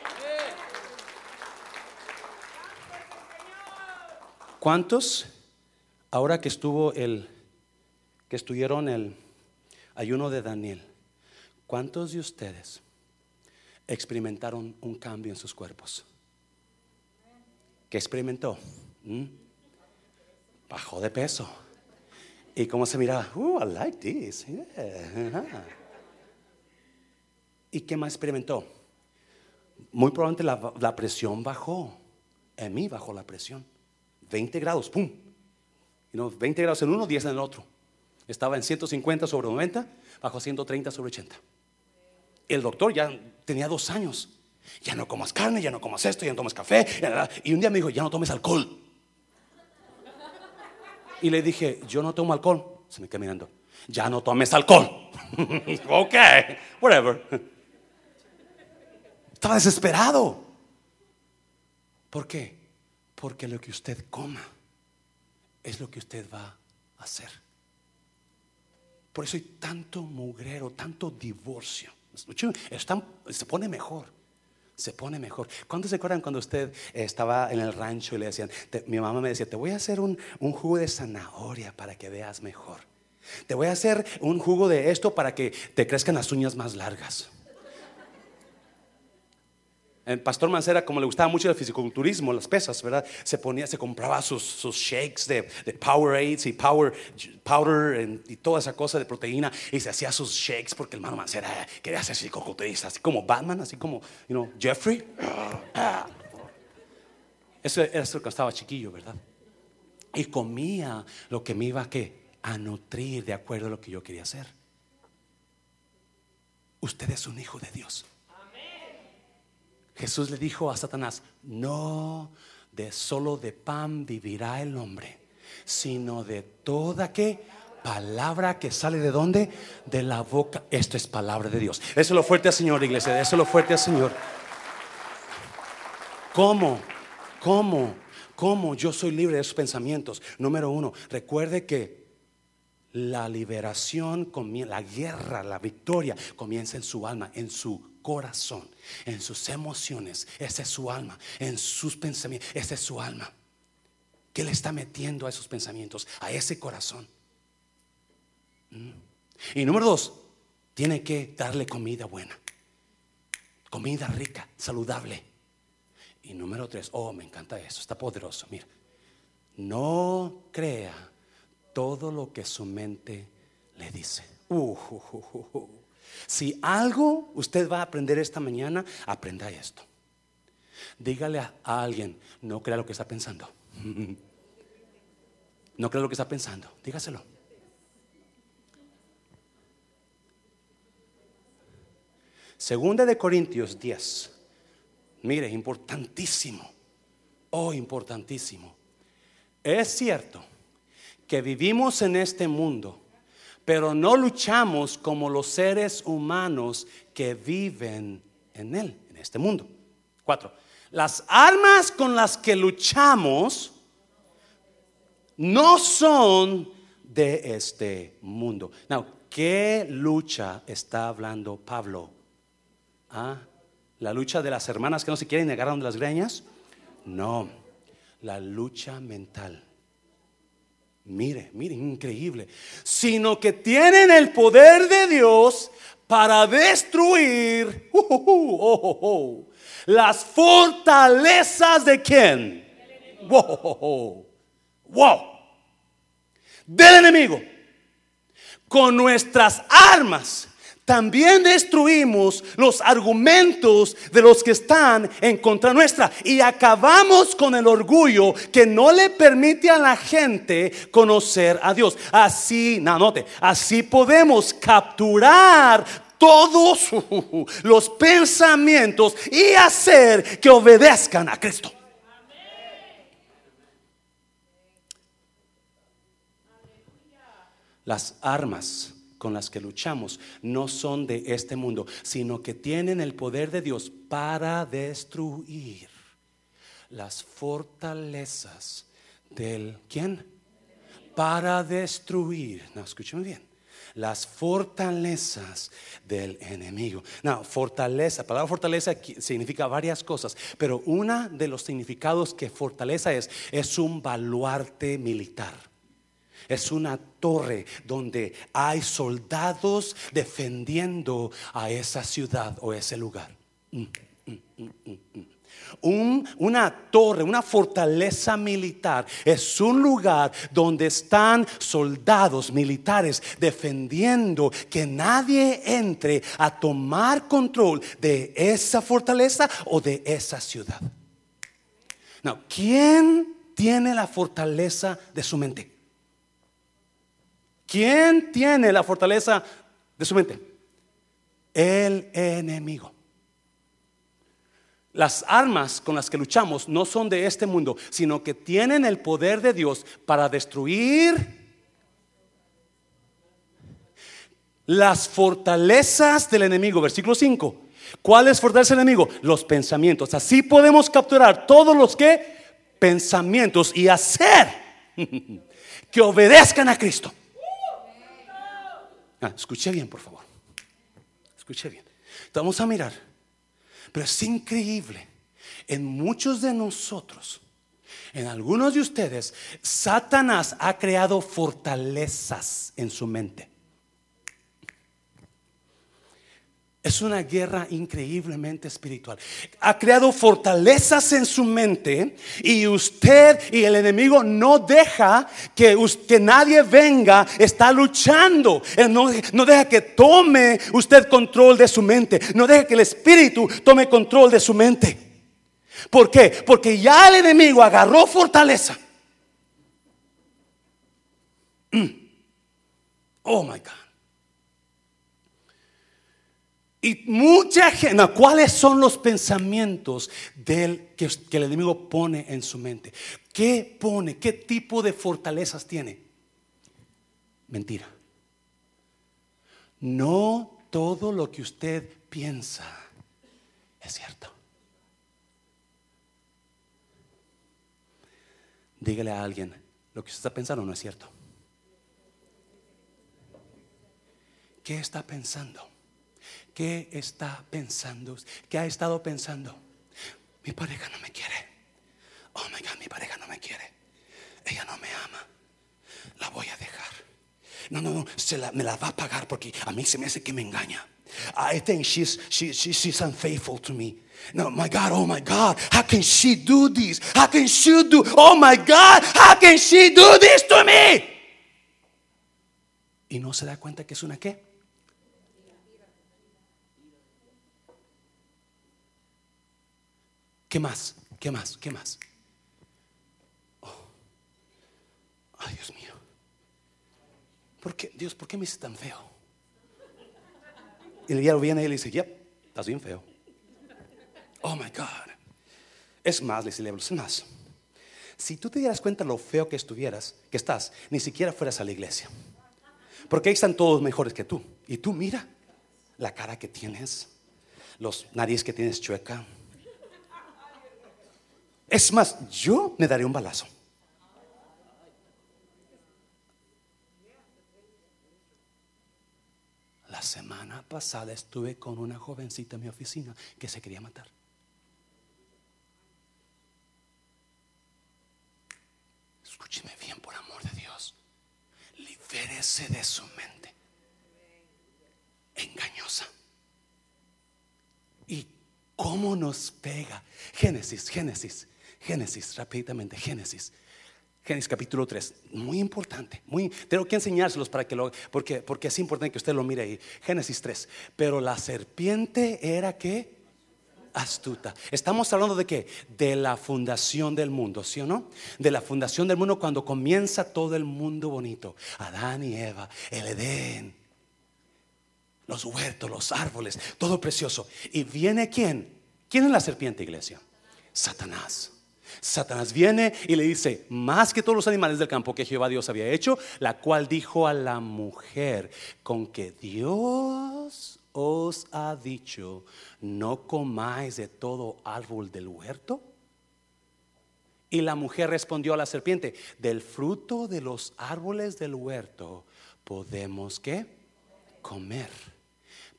¿Cuántos, ahora que estuvo el, que estuvieron el ayuno de Daniel, cuántos de ustedes experimentaron un cambio en sus cuerpos? ¿Qué experimentó? ¿Mm? Bajó de peso. ¿Y cómo se miraba? Oh, I like this. ¿Y qué más experimentó? Muy probablemente la presión bajó. En mí bajó la presión. 20 grados, ¡pum! Y no, 20 grados en uno, 10 en el otro. Estaba en 150 sobre 90, bajo 130 sobre 80. El doctor ya tenía dos años. Ya no comas carne, ya no comas esto, ya no tomes café. Y un día me dijo, ya no tomes alcohol. Y le dije, yo no tomo alcohol. Se me quedó mirando. Ya no tomes alcohol. ok, whatever. Estaba desesperado. ¿Por qué? Porque lo que usted coma es lo que usted va a hacer. Por eso hay tanto mugrero, tanto divorcio. se pone mejor. Se pone mejor. ¿Cuántos se acuerdan cuando usted estaba en el rancho y le decían, mi mamá me decía, te voy a hacer un jugo de zanahoria para que veas mejor? Te voy a hacer un jugo de esto para que te crezcan las uñas más largas. El pastor Mancera, como le gustaba mucho el fisiculturismo, las pesas, ¿verdad? Se ponía, se compraba sus, shakes de, de Powerades y Power Powder y toda esa cosa de proteína y se hacía sus shakes porque el hermano Mancera quería ser fisiculturista, así como Batman, así como, you Jeffrey. Eso era cuando estaba chiquillo, ¿verdad? Y comía lo que me iba a, a nutrir de acuerdo a lo que yo quería hacer. Usted es un hijo de Dios. Jesús le dijo a Satanás, no de solo de pan vivirá el hombre, sino de toda que palabra que sale de dónde? De la boca. Esto es palabra de Dios. Eso es lo fuerte al Señor, iglesia. Eso es lo fuerte al Señor. ¿Cómo? ¿Cómo? ¿Cómo yo soy libre de esos pensamientos? Número uno, recuerde que la liberación, la guerra, la victoria comienza en su alma, en su corazón, en sus emociones. Esa es su alma, en sus pensamientos. Esa es su alma. ¿Qué le está metiendo a esos pensamientos, a ese corazón? Mm. Y número dos, tiene que darle comida buena, comida rica, saludable. Y número tres, oh, me encanta eso, está poderoso. Mira, no crea todo lo que su mente le dice. Uh, uh, uh, si algo usted va a aprender esta mañana, aprenda esto. Dígale a, alguien, no crea lo que está pensando. no crea lo que está pensando. Dígaselo. Segunda de Corintios 10. Mire, importantísimo. Oh, importantísimo. Es cierto que vivimos en este mundo pero no luchamos como los seres humanos que viven en él, en este mundo. Cuatro, las armas con las que luchamos no son de este mundo. Now, ¿qué lucha está hablando Pablo? ¿Ah? ¿La lucha de las hermanas que no se quieren negar de las greñas? No, la lucha mental. Mire, mire, increíble. Sino que tienen el poder de Dios para destruir uh, uh, uh, las fortalezas de quién? Wow, wow, del enemigo. Con nuestras armas también destruimos los argumentos de los que están en contra nuestra y acabamos con el orgullo que no le permite a la gente conocer a Dios. Así, no, note, así podemos capturar todos los pensamientos y hacer que obedezcan a Cristo. Las armas con las que luchamos no son de este mundo, sino que tienen el poder de Dios para destruir las fortalezas del ¿quién? Para destruir, no, bien, las fortalezas del enemigo. No, fortaleza, la palabra fortaleza significa varias cosas, pero una de los significados que fortaleza es, es un baluarte militar. Es una torre donde hay soldados defendiendo a esa ciudad o ese lugar. Mm, mm, mm, una torre, una fortaleza militar es un lugar donde están soldados militares defendiendo que nadie entre a tomar control de esa fortaleza o de esa ciudad. ¿quién tiene la fortaleza de su mente? ¿Quién tiene la fortaleza de su mente? El enemigo. Las armas con las que luchamos no son de este mundo, sino que tienen el poder de Dios para destruir las fortalezas del enemigo. Versículo 5. ¿Cuáles fortalezas del enemigo? Los pensamientos. Así podemos capturar todos los que pensamientos y hacer que obedezcan a Cristo. Ah, escuche bien, por favor. Escuche bien. Vamos a mirar. Pero es increíble. En muchos de nosotros, en algunos de ustedes, Satanás ha creado fortalezas en su mente. Es una guerra increíblemente espiritual. Ha creado fortalezas en su mente y usted y el enemigo no deja que, que nadie venga, está luchando. No, no deja que tome usted control de su mente. No deja que el espíritu tome control de su mente. ¿Por qué? Porque ya el enemigo agarró fortaleza. Mm. Oh my God. Y mucha gente, ¿cuáles son los pensamientos del, que, el enemigo pone en su mente? ¿Qué pone? ¿Qué tipo de fortalezas tiene? Mentira. No todo lo que usted piensa es cierto. Dígale a alguien, lo que usted está pensando no es cierto. ¿Qué está pensando? ¿Qué está pensando? ¿Qué ha estado pensando? Mi pareja no me quiere. Oh my God, mi pareja no me quiere. Ella no me ama. La voy a dejar. No, no, no, me la va a pagar porque a mí se me hace que me engaña. I think she's, she, she, she's unfaithful to me. No, my God, oh my God, how can she do this? How can she do, oh my God, how can she do this to me? Y no se da cuenta que es una qué? ¿Qué más? ¿Qué más? ¿Qué más? Oh. Ay, Dios mío. ¿Por qué, Dios, ¿por qué me hice tan feo? Y el día lo viene y le dice, yep, estás bien feo. Oh my God. Es más, le dice, es más. Si tú te dieras cuenta lo feo que estuvieras, que estás, ni siquiera fueras a la iglesia. Porque ahí están todos mejores que tú. Y tú mira la cara que tienes, los nariz que tienes chueca es más, yo me daré un balazo. La semana pasada estuve con una jovencita en mi oficina que se quería matar. Escúcheme bien, por amor de Dios. Libérese de su mente engañosa. ¿Y cómo nos pega? Génesis, Génesis Génesis, rápidamente, Génesis. Génesis capítulo 3, muy importante, muy, tengo que enseñárselos para que lo, porque, porque es importante que usted lo mire ahí. Génesis 3, pero la serpiente era que astuta. Estamos hablando de qué? De la fundación del mundo, ¿sí o no? De la fundación del mundo cuando comienza todo el mundo bonito. Adán y Eva, el Edén, los huertos, los árboles, todo precioso. Y viene quién? ¿Quién es la serpiente, iglesia? Satanás. Satanás viene y le dice, más que todos los animales del campo que Jehová Dios había hecho, la cual dijo a la mujer, con que Dios os ha dicho, no comáis de todo árbol del huerto. Y la mujer respondió a la serpiente, del fruto de los árboles del huerto podemos qué? Comer.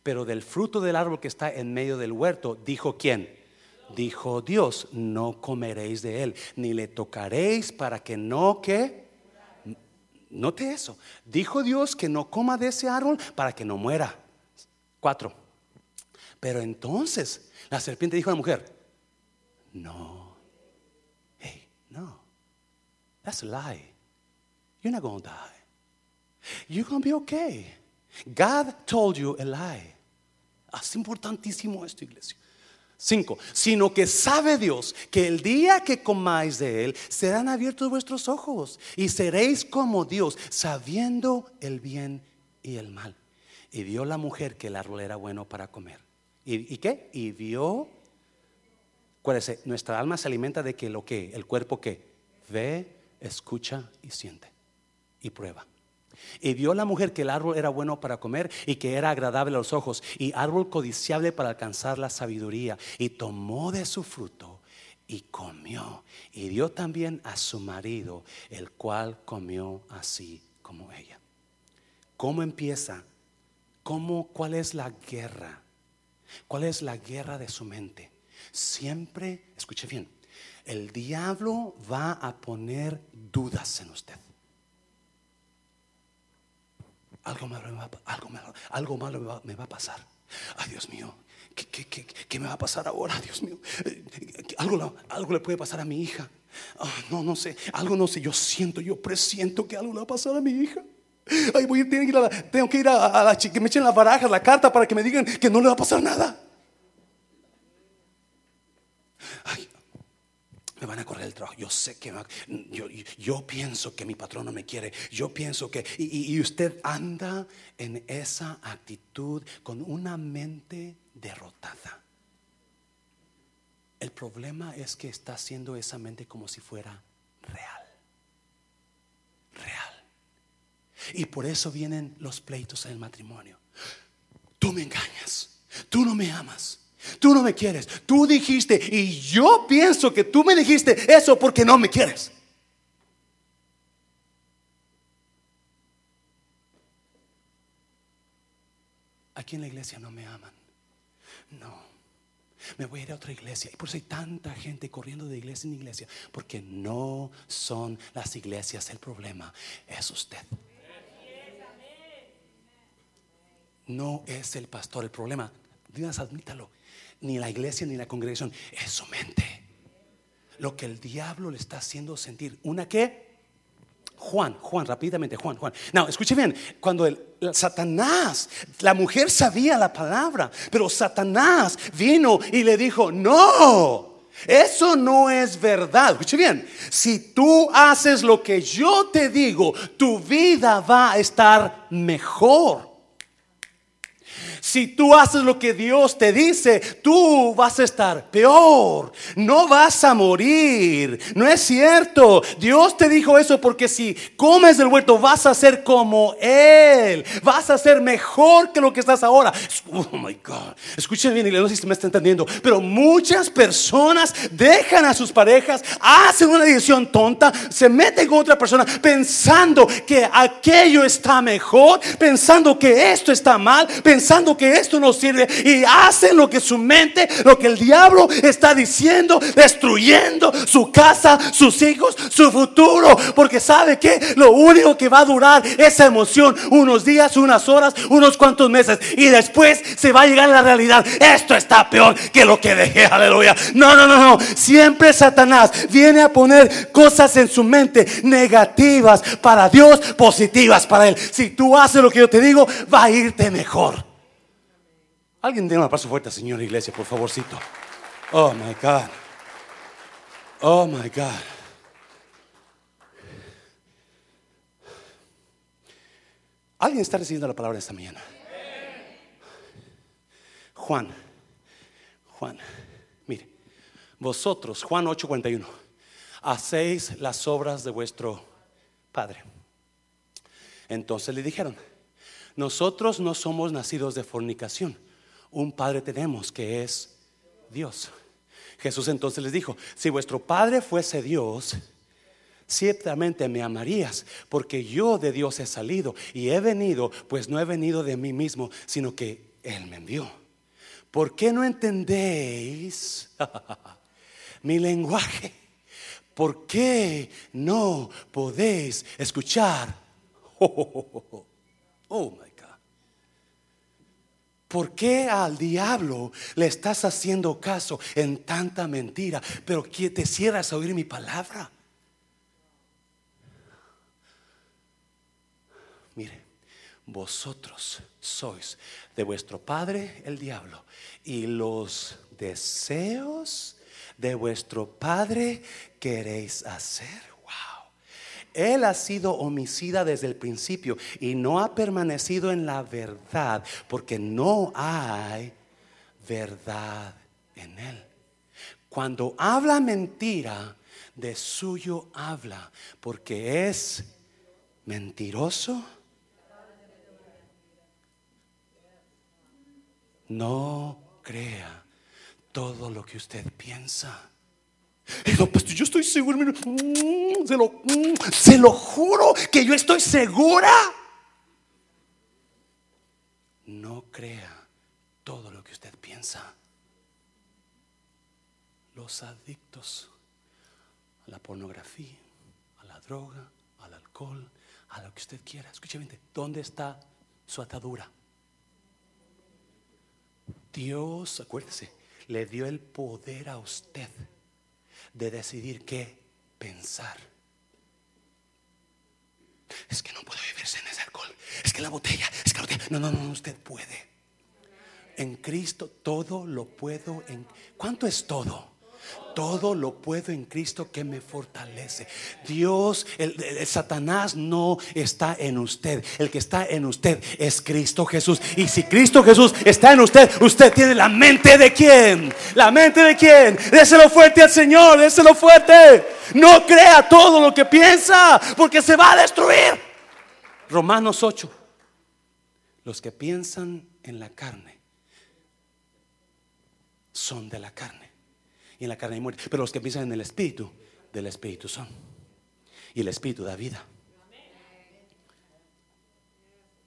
Pero del fruto del árbol que está en medio del huerto, dijo quién? Dijo Dios, no comeréis de él, ni le tocaréis para que no que... Note eso. Dijo Dios que no coma de ese árbol para que no muera. Cuatro. Pero entonces la serpiente dijo a la mujer, no, hey, no, that's a lie. You're not going to die. You're going to be okay. God told you a lie. Es importantísimo esto, iglesia. 5. Sino que sabe Dios que el día que comáis de él serán abiertos vuestros ojos y seréis como Dios, sabiendo el bien y el mal. Y vio la mujer que el árbol era bueno para comer. ¿Y, qué? Y vio, acuérdense, nuestra alma se alimenta de que lo que, el cuerpo que ve, escucha y siente y prueba. Y vio la mujer que el árbol era bueno para comer y que era agradable a los ojos y árbol codiciable para alcanzar la sabiduría. Y tomó de su fruto y comió. Y dio también a su marido, el cual comió así como ella. ¿Cómo empieza? ¿Cómo, ¿Cuál es la guerra? ¿Cuál es la guerra de su mente? Siempre, escuche bien, el diablo va a poner dudas en usted algo malo, me va, algo malo, algo malo me, va, a pasar. Ay, Dios mío, ¿qué, qué, qué, me va a pasar ahora? Dios mío, Eh, algo, algo le puede pasar a mi hija. Ah, no, no sé, algo no sé. Yo siento, yo presiento que algo le va a pasar a mi hija. Ay, voy a tener que ir a la, tengo que ir a, la que me echen las barajas, la carta para que me digan que no le va a pasar nada. Van a correr el trabajo. Yo sé que va- yo, pienso que mi patrón no me quiere. Yo pienso que y- y usted anda en esa actitud con una mente derrotada. El problema es que está haciendo esa mente como si fuera real. Real. Y por eso vienen los pleitos en el matrimonio. Tú me engañas. Tú no me amas. Tú no me quieres. Tú dijiste y yo pienso que tú me dijiste eso porque no me quieres. Aquí en la iglesia no me aman. No. Me voy a ir a otra iglesia. Y por eso hay tanta gente corriendo de iglesia en iglesia. Porque no son las iglesias el problema. Es usted. No es el pastor el problema. Dios, admítalo. Ni la iglesia ni la congregación. Es su mente. Lo que el diablo le está haciendo sentir. ¿Una qué? Juan, Juan, rápidamente, Juan, Juan. No, escuche bien, cuando el, el Satanás, la mujer sabía la palabra, pero Satanás vino y le dijo, no, eso no es verdad. Escuche bien, si tú haces lo que yo te digo, tu vida va a estar mejor. Si tú haces lo que Dios te dice, tú vas a estar peor. No vas a morir. No es cierto. Dios te dijo eso porque si comes del huerto vas a ser como Él. Vas a ser mejor que lo que estás ahora. Oh my God. Escuchen bien, y no sé si me está entendiendo. Pero muchas personas dejan a sus parejas, hacen una decisión tonta, se meten con otra persona pensando que aquello está mejor, pensando que esto está mal, pensando que esto no sirve y hacen lo que su mente, lo que el diablo está diciendo, destruyendo su casa, sus hijos, su futuro, porque sabe que lo único que va a durar esa emoción unos días, unas horas, unos cuantos meses y después se va a llegar a la realidad. Esto está peor que lo que dejé, aleluya. No, no, no, no. Siempre Satanás viene a poner cosas en su mente negativas para Dios, positivas para él. Si tú haces lo que yo te digo, va a irte mejor. Alguien dé un aplauso fuerte, Señor Iglesia, por favorcito. Oh my God. Oh my God. Alguien está recibiendo la palabra esta mañana. Juan, Juan, mire, vosotros, Juan 8:41, hacéis las obras de vuestro Padre. Entonces le dijeron, nosotros no somos nacidos de fornicación, un Padre tenemos que es Dios. Jesús entonces les dijo, si vuestro Padre fuese Dios, ciertamente me amarías, porque yo de Dios he salido y he venido, pues no he venido de mí mismo, sino que Él me envió. ¿Por qué no entendéis mi lenguaje? ¿Por qué no podéis escuchar? Oh, my God. ¿Por qué al diablo le estás haciendo caso en tanta mentira, pero que te cierras a oír mi palabra? Mire, vosotros sois de vuestro padre el diablo y los deseos de vuestro padre queréis hacer. Él ha sido homicida desde el principio y no ha permanecido en la verdad porque no hay verdad en él. Cuando habla mentira, de suyo habla porque es mentiroso. No crea todo lo que usted piensa. Y pues yo estoy seguro, mm, se, lo, mm, se lo juro que yo estoy segura. No crea todo lo que usted piensa. Los adictos a la pornografía, a la droga, al alcohol, a lo que usted quiera. Escúcheme, ¿dónde está su atadura? Dios, acuérdese, le dio el poder a usted de decidir qué pensar. Es que no puedo vivir sin ese alcohol. Es que la botella, es que la botella. No, no, no, usted puede. En Cristo todo lo puedo. En, ¿Cuánto es todo? Todo lo puedo en Cristo que me fortalece. Dios, Satanás no está en usted. El que está en usted es Cristo Jesús. Y si Cristo Jesús está en usted, usted tiene la mente de quién. La mente de quién. Déselo fuerte al Señor. Déselo fuerte. No crea todo lo que piensa, porque se va a destruir. Romanos 8. Los que piensan en la carne son de la carne en la carne hay muerte. Pero los que piensan en el Espíritu, del Espíritu son. Y el Espíritu da vida.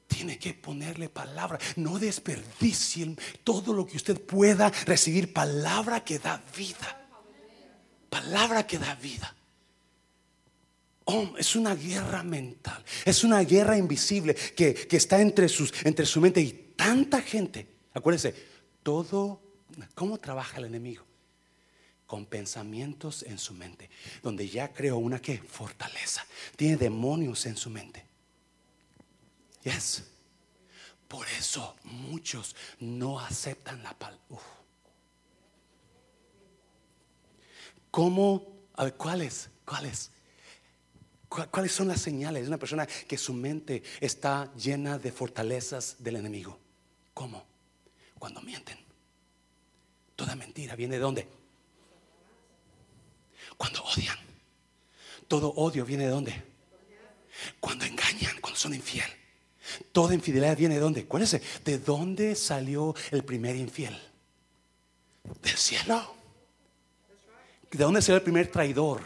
Tiene que ponerle palabra. No desperdicien todo lo que usted pueda recibir. Palabra que da vida. Palabra que da vida. Oh, es una guerra mental. Es una guerra invisible que, que está entre, sus, entre su mente y tanta gente. Acuérdense, todo, ¿cómo trabaja el enemigo? Con pensamientos en su mente, donde ya creó una que fortaleza, tiene demonios en su mente. Yes. Por eso muchos no aceptan la palabra. ¿Cómo? ¿cuáles? ¿Cuáles? ¿Cuáles son las señales de una persona que su mente está llena de fortalezas del enemigo? ¿Cómo? Cuando mienten. Toda mentira viene de dónde? Cuando odian. Todo odio viene de dónde? Cuando engañan, cuando son infiel. Toda infidelidad viene de dónde? ¿Cuál es? ¿De dónde salió el primer infiel? Del cielo. ¿De dónde salió el primer traidor?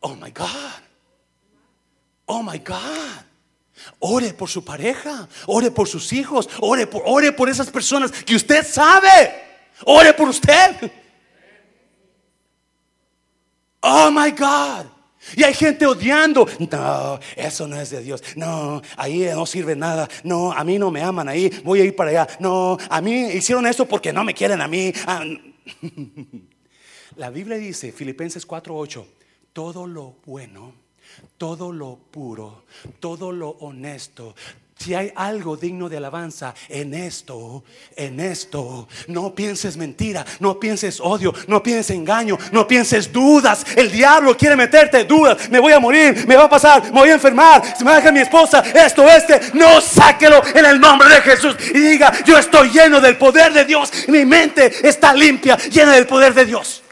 Oh my God. Oh my God. Ore por su pareja, ore por sus hijos, ore por, ore por esas personas que usted sabe. Ore por usted. Oh my God. Y hay gente odiando. No, eso no es de Dios. No, ahí no sirve nada. No, a mí no me aman ahí. Voy a ir para allá. No, a mí hicieron esto porque no me quieren a mí. Ah, La Biblia dice, Filipenses 4:8, todo lo bueno, todo lo puro, todo lo honesto, si hay algo digno de alabanza en esto, en esto, no pienses mentira, no pienses odio, no pienses engaño, no pienses dudas. El diablo quiere meterte dudas. Me voy a morir, me va a pasar, me voy a enfermar, se me va a dejar mi esposa, esto, este. No sáquelo en el nombre de Jesús y diga, yo estoy lleno del poder de Dios. Mi mente está limpia, llena del poder de Dios.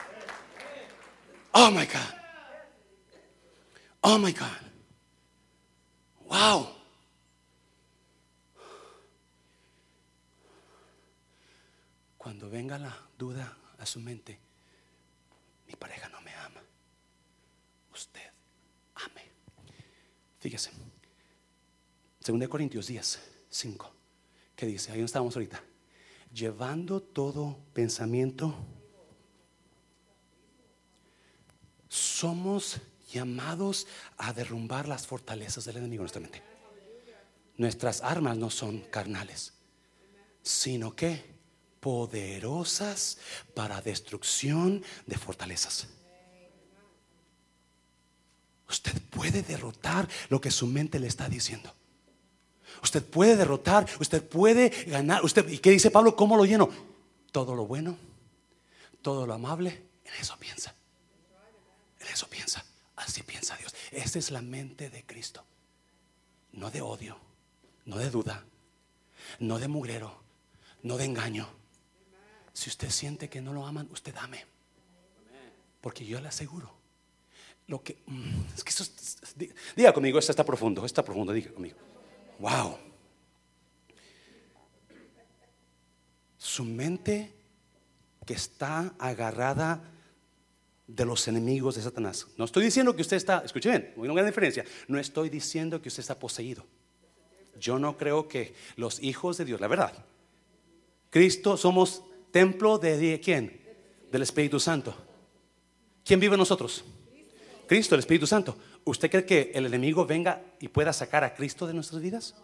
Oh my God. Oh my God. Wow. Venga la duda a su mente, mi pareja no me ama. Usted ame. Fíjese. 2 Corintios 10, 5. ¿Qué dice? Ahí estamos ahorita. Llevando todo pensamiento. Somos llamados a derrumbar las fortalezas del enemigo nuestra mente. Nuestras armas no son carnales, sino que poderosas para destrucción de fortalezas. Usted puede derrotar lo que su mente le está diciendo. Usted puede derrotar, usted puede ganar. Usted, ¿Y qué dice Pablo? ¿Cómo lo lleno? Todo lo bueno, todo lo amable, en eso piensa. En eso piensa. Así piensa Dios. Esa es la mente de Cristo. No de odio, no de duda, no de mugrero, no de engaño, si usted siente que no lo aman, usted ame. Porque yo le aseguro. Lo que, mm, es que diga conmigo, esto está profundo, está profundo, diga conmigo. Wow. Su mente que está agarrada de los enemigos de Satanás. No estoy diciendo que usted está, escuchen bien, una gran diferencia. No estoy diciendo que usted está poseído. Yo no creo que los hijos de Dios, la verdad, Cristo somos Templo de quién? Del Espíritu Santo. ¿Quién vive en nosotros? Cristo, el Espíritu Santo. ¿Usted cree que el enemigo venga y pueda sacar a Cristo de nuestras vidas?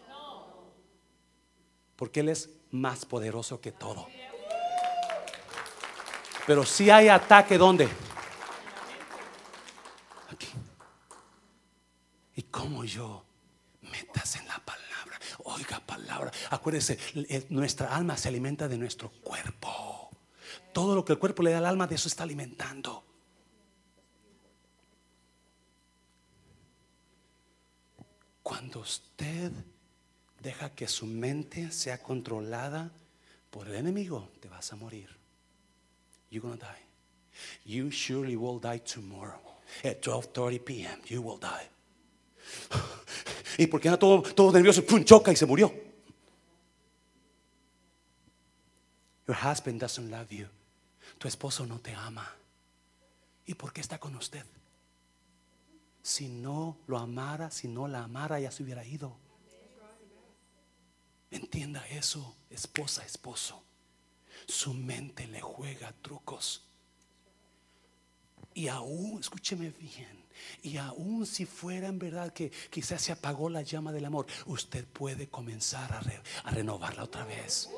Porque Él es más poderoso que todo. Pero si hay ataque, ¿dónde? Aquí. ¿Y cómo yo metas en la palabra? Oiga palabra. Acuérdese, nuestra alma se alimenta de nuestro cuerpo. Todo lo que el cuerpo le da al alma, de eso está alimentando. Cuando usted deja que su mente sea controlada por el enemigo, te vas a morir. You're gonna die. You surely will die tomorrow. At 12:30 p.m. You will die. Y porque era todo, todo nervioso, pum, choca y se murió. Your husband doesn't love you. Tu esposo no te ama. ¿Y por qué está con usted? Si no lo amara, si no la amara, ya se hubiera ido. Entienda eso, esposa, esposo. Su mente le juega trucos. Y aún, escúcheme bien, y aún si fuera en verdad que quizás se apagó la llama del amor, usted puede comenzar a, renovarla otra vez.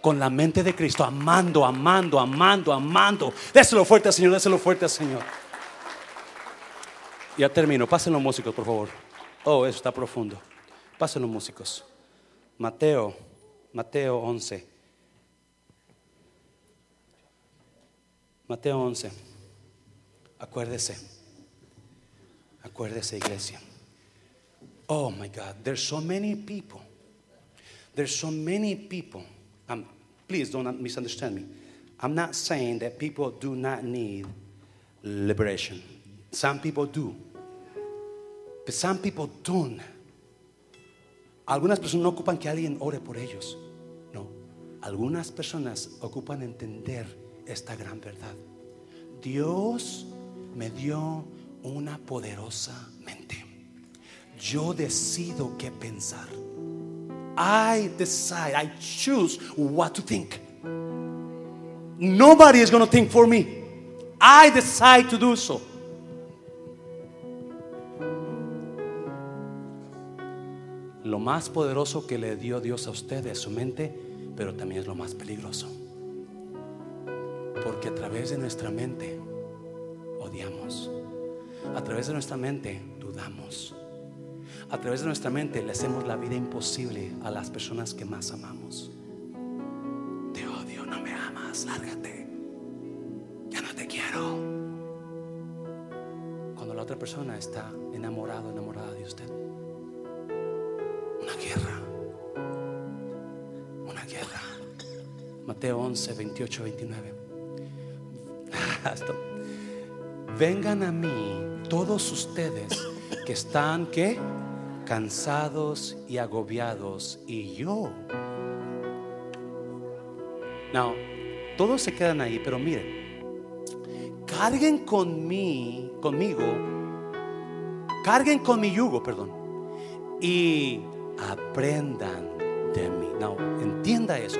Con la mente de Cristo, amando, amando, amando, amando. Déselo fuerte Señor, déselo fuerte Señor. Ya termino. Pasen los músicos, por favor. Oh, eso está profundo. Pasen los músicos. Mateo, Mateo 11. Mateo 11. Acuérdese. Acuérdese, iglesia. Oh my God, there's so many people. There's so many people. Um, please don't misunderstand me. I'm not saying that people do not need liberation. Some people do. But some people don't. Algunas personas no ocupan que alguien ore por ellos. No. Algunas personas ocupan entender esta gran verdad. Dios me dio una poderosa mente. Yo decido qué pensar. I decide, I choose what to think. Nobody is going to think for me. I decide to do so. Lo más poderoso que le dio Dios a usted es su mente, pero también es lo más peligroso. Porque a través de nuestra mente odiamos. A través de nuestra mente dudamos. A través de nuestra mente le hacemos la vida imposible a las personas que más amamos. Te odio, no me amas, lárgate. Ya no te quiero. Cuando la otra persona está enamorado, enamorada de usted. Una guerra. Una guerra. Mateo 11, 28, 29. Vengan a mí todos ustedes que están ¿qué? cansados y agobiados y yo. No, todos se quedan ahí, pero miren, carguen con mí, conmigo, carguen con mi yugo, perdón, y aprendan de mí. No, entienda eso,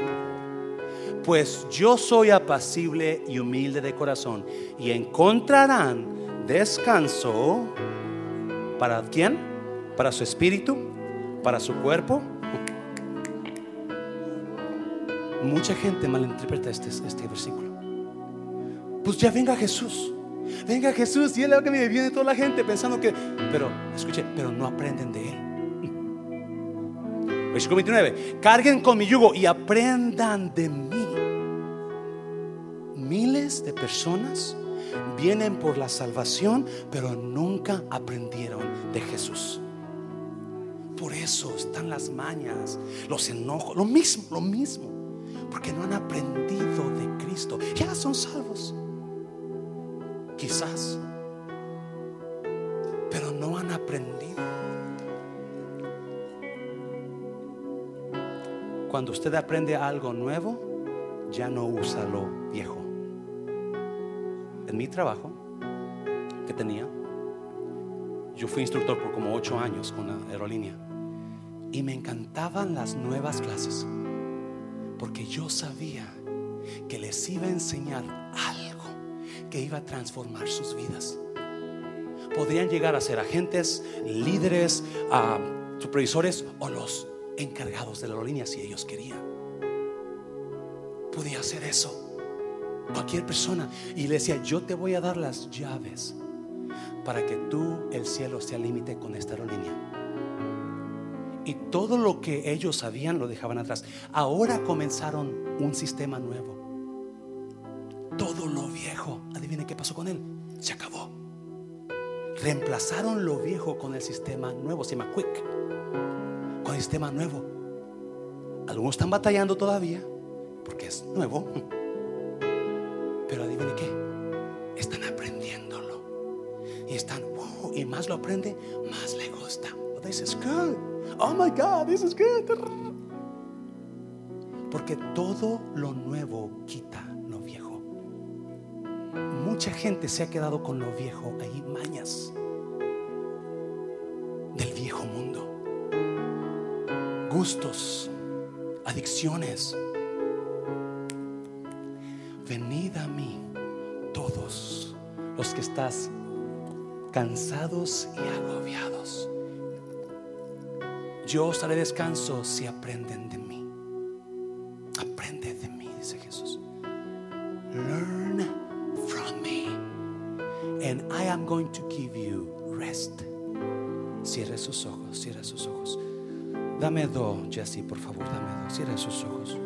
Pues yo soy apacible y humilde de corazón y encontrarán descanso para quién? Para su espíritu, para su cuerpo. Mucha gente malinterpreta este, este versículo. Pues ya venga Jesús. Venga Jesús y él es lo que me viene toda la gente pensando que, pero escuche, pero no aprenden de él. Versículo 29. Carguen con mi yugo y aprendan de mí. Miles de personas vienen por la salvación, pero nunca aprendieron de Jesús. Por eso están las mañas, los enojos, lo mismo, lo mismo. Porque no han aprendido de Cristo. Ya son salvos. Quizás. Pero no han aprendido. Cuando usted aprende algo nuevo, ya no usa lo viejo. En mi trabajo que tenía, yo fui instructor por como ocho años con la aerolínea y me encantaban las nuevas clases porque yo sabía que les iba a enseñar algo que iba a transformar sus vidas. Podrían llegar a ser agentes, líderes, supervisores o los encargados de la aerolínea si ellos querían. Podía hacer eso. Cualquier persona. Y le decía, yo te voy a dar las llaves para que tú, el cielo, sea límite con esta aerolínea. Y todo lo que ellos sabían lo dejaban atrás. Ahora comenzaron un sistema nuevo. Todo lo viejo, adivine qué pasó con él. Se acabó. Reemplazaron lo viejo con el sistema nuevo, se llama Quick. Con el sistema nuevo. Algunos están batallando todavía porque es nuevo. Pero adivine qué, están aprendiéndolo. Y están, wow, y más lo aprende, más le gusta. Oh, this is good. Oh my God, this is good. Porque todo lo nuevo quita lo viejo. Mucha gente se ha quedado con lo viejo ahí, mañas del viejo mundo. Gustos, adicciones. Venid a mí todos los que estás cansados y agobiados. Yo os daré descanso si aprenden de mí. Aprende de mí, dice Jesús. Learn from me. And I am going to give you rest. Cierre sus ojos, cierre sus ojos. Dame dos, Jesse, por favor, dame dos. Cierre sus ojos.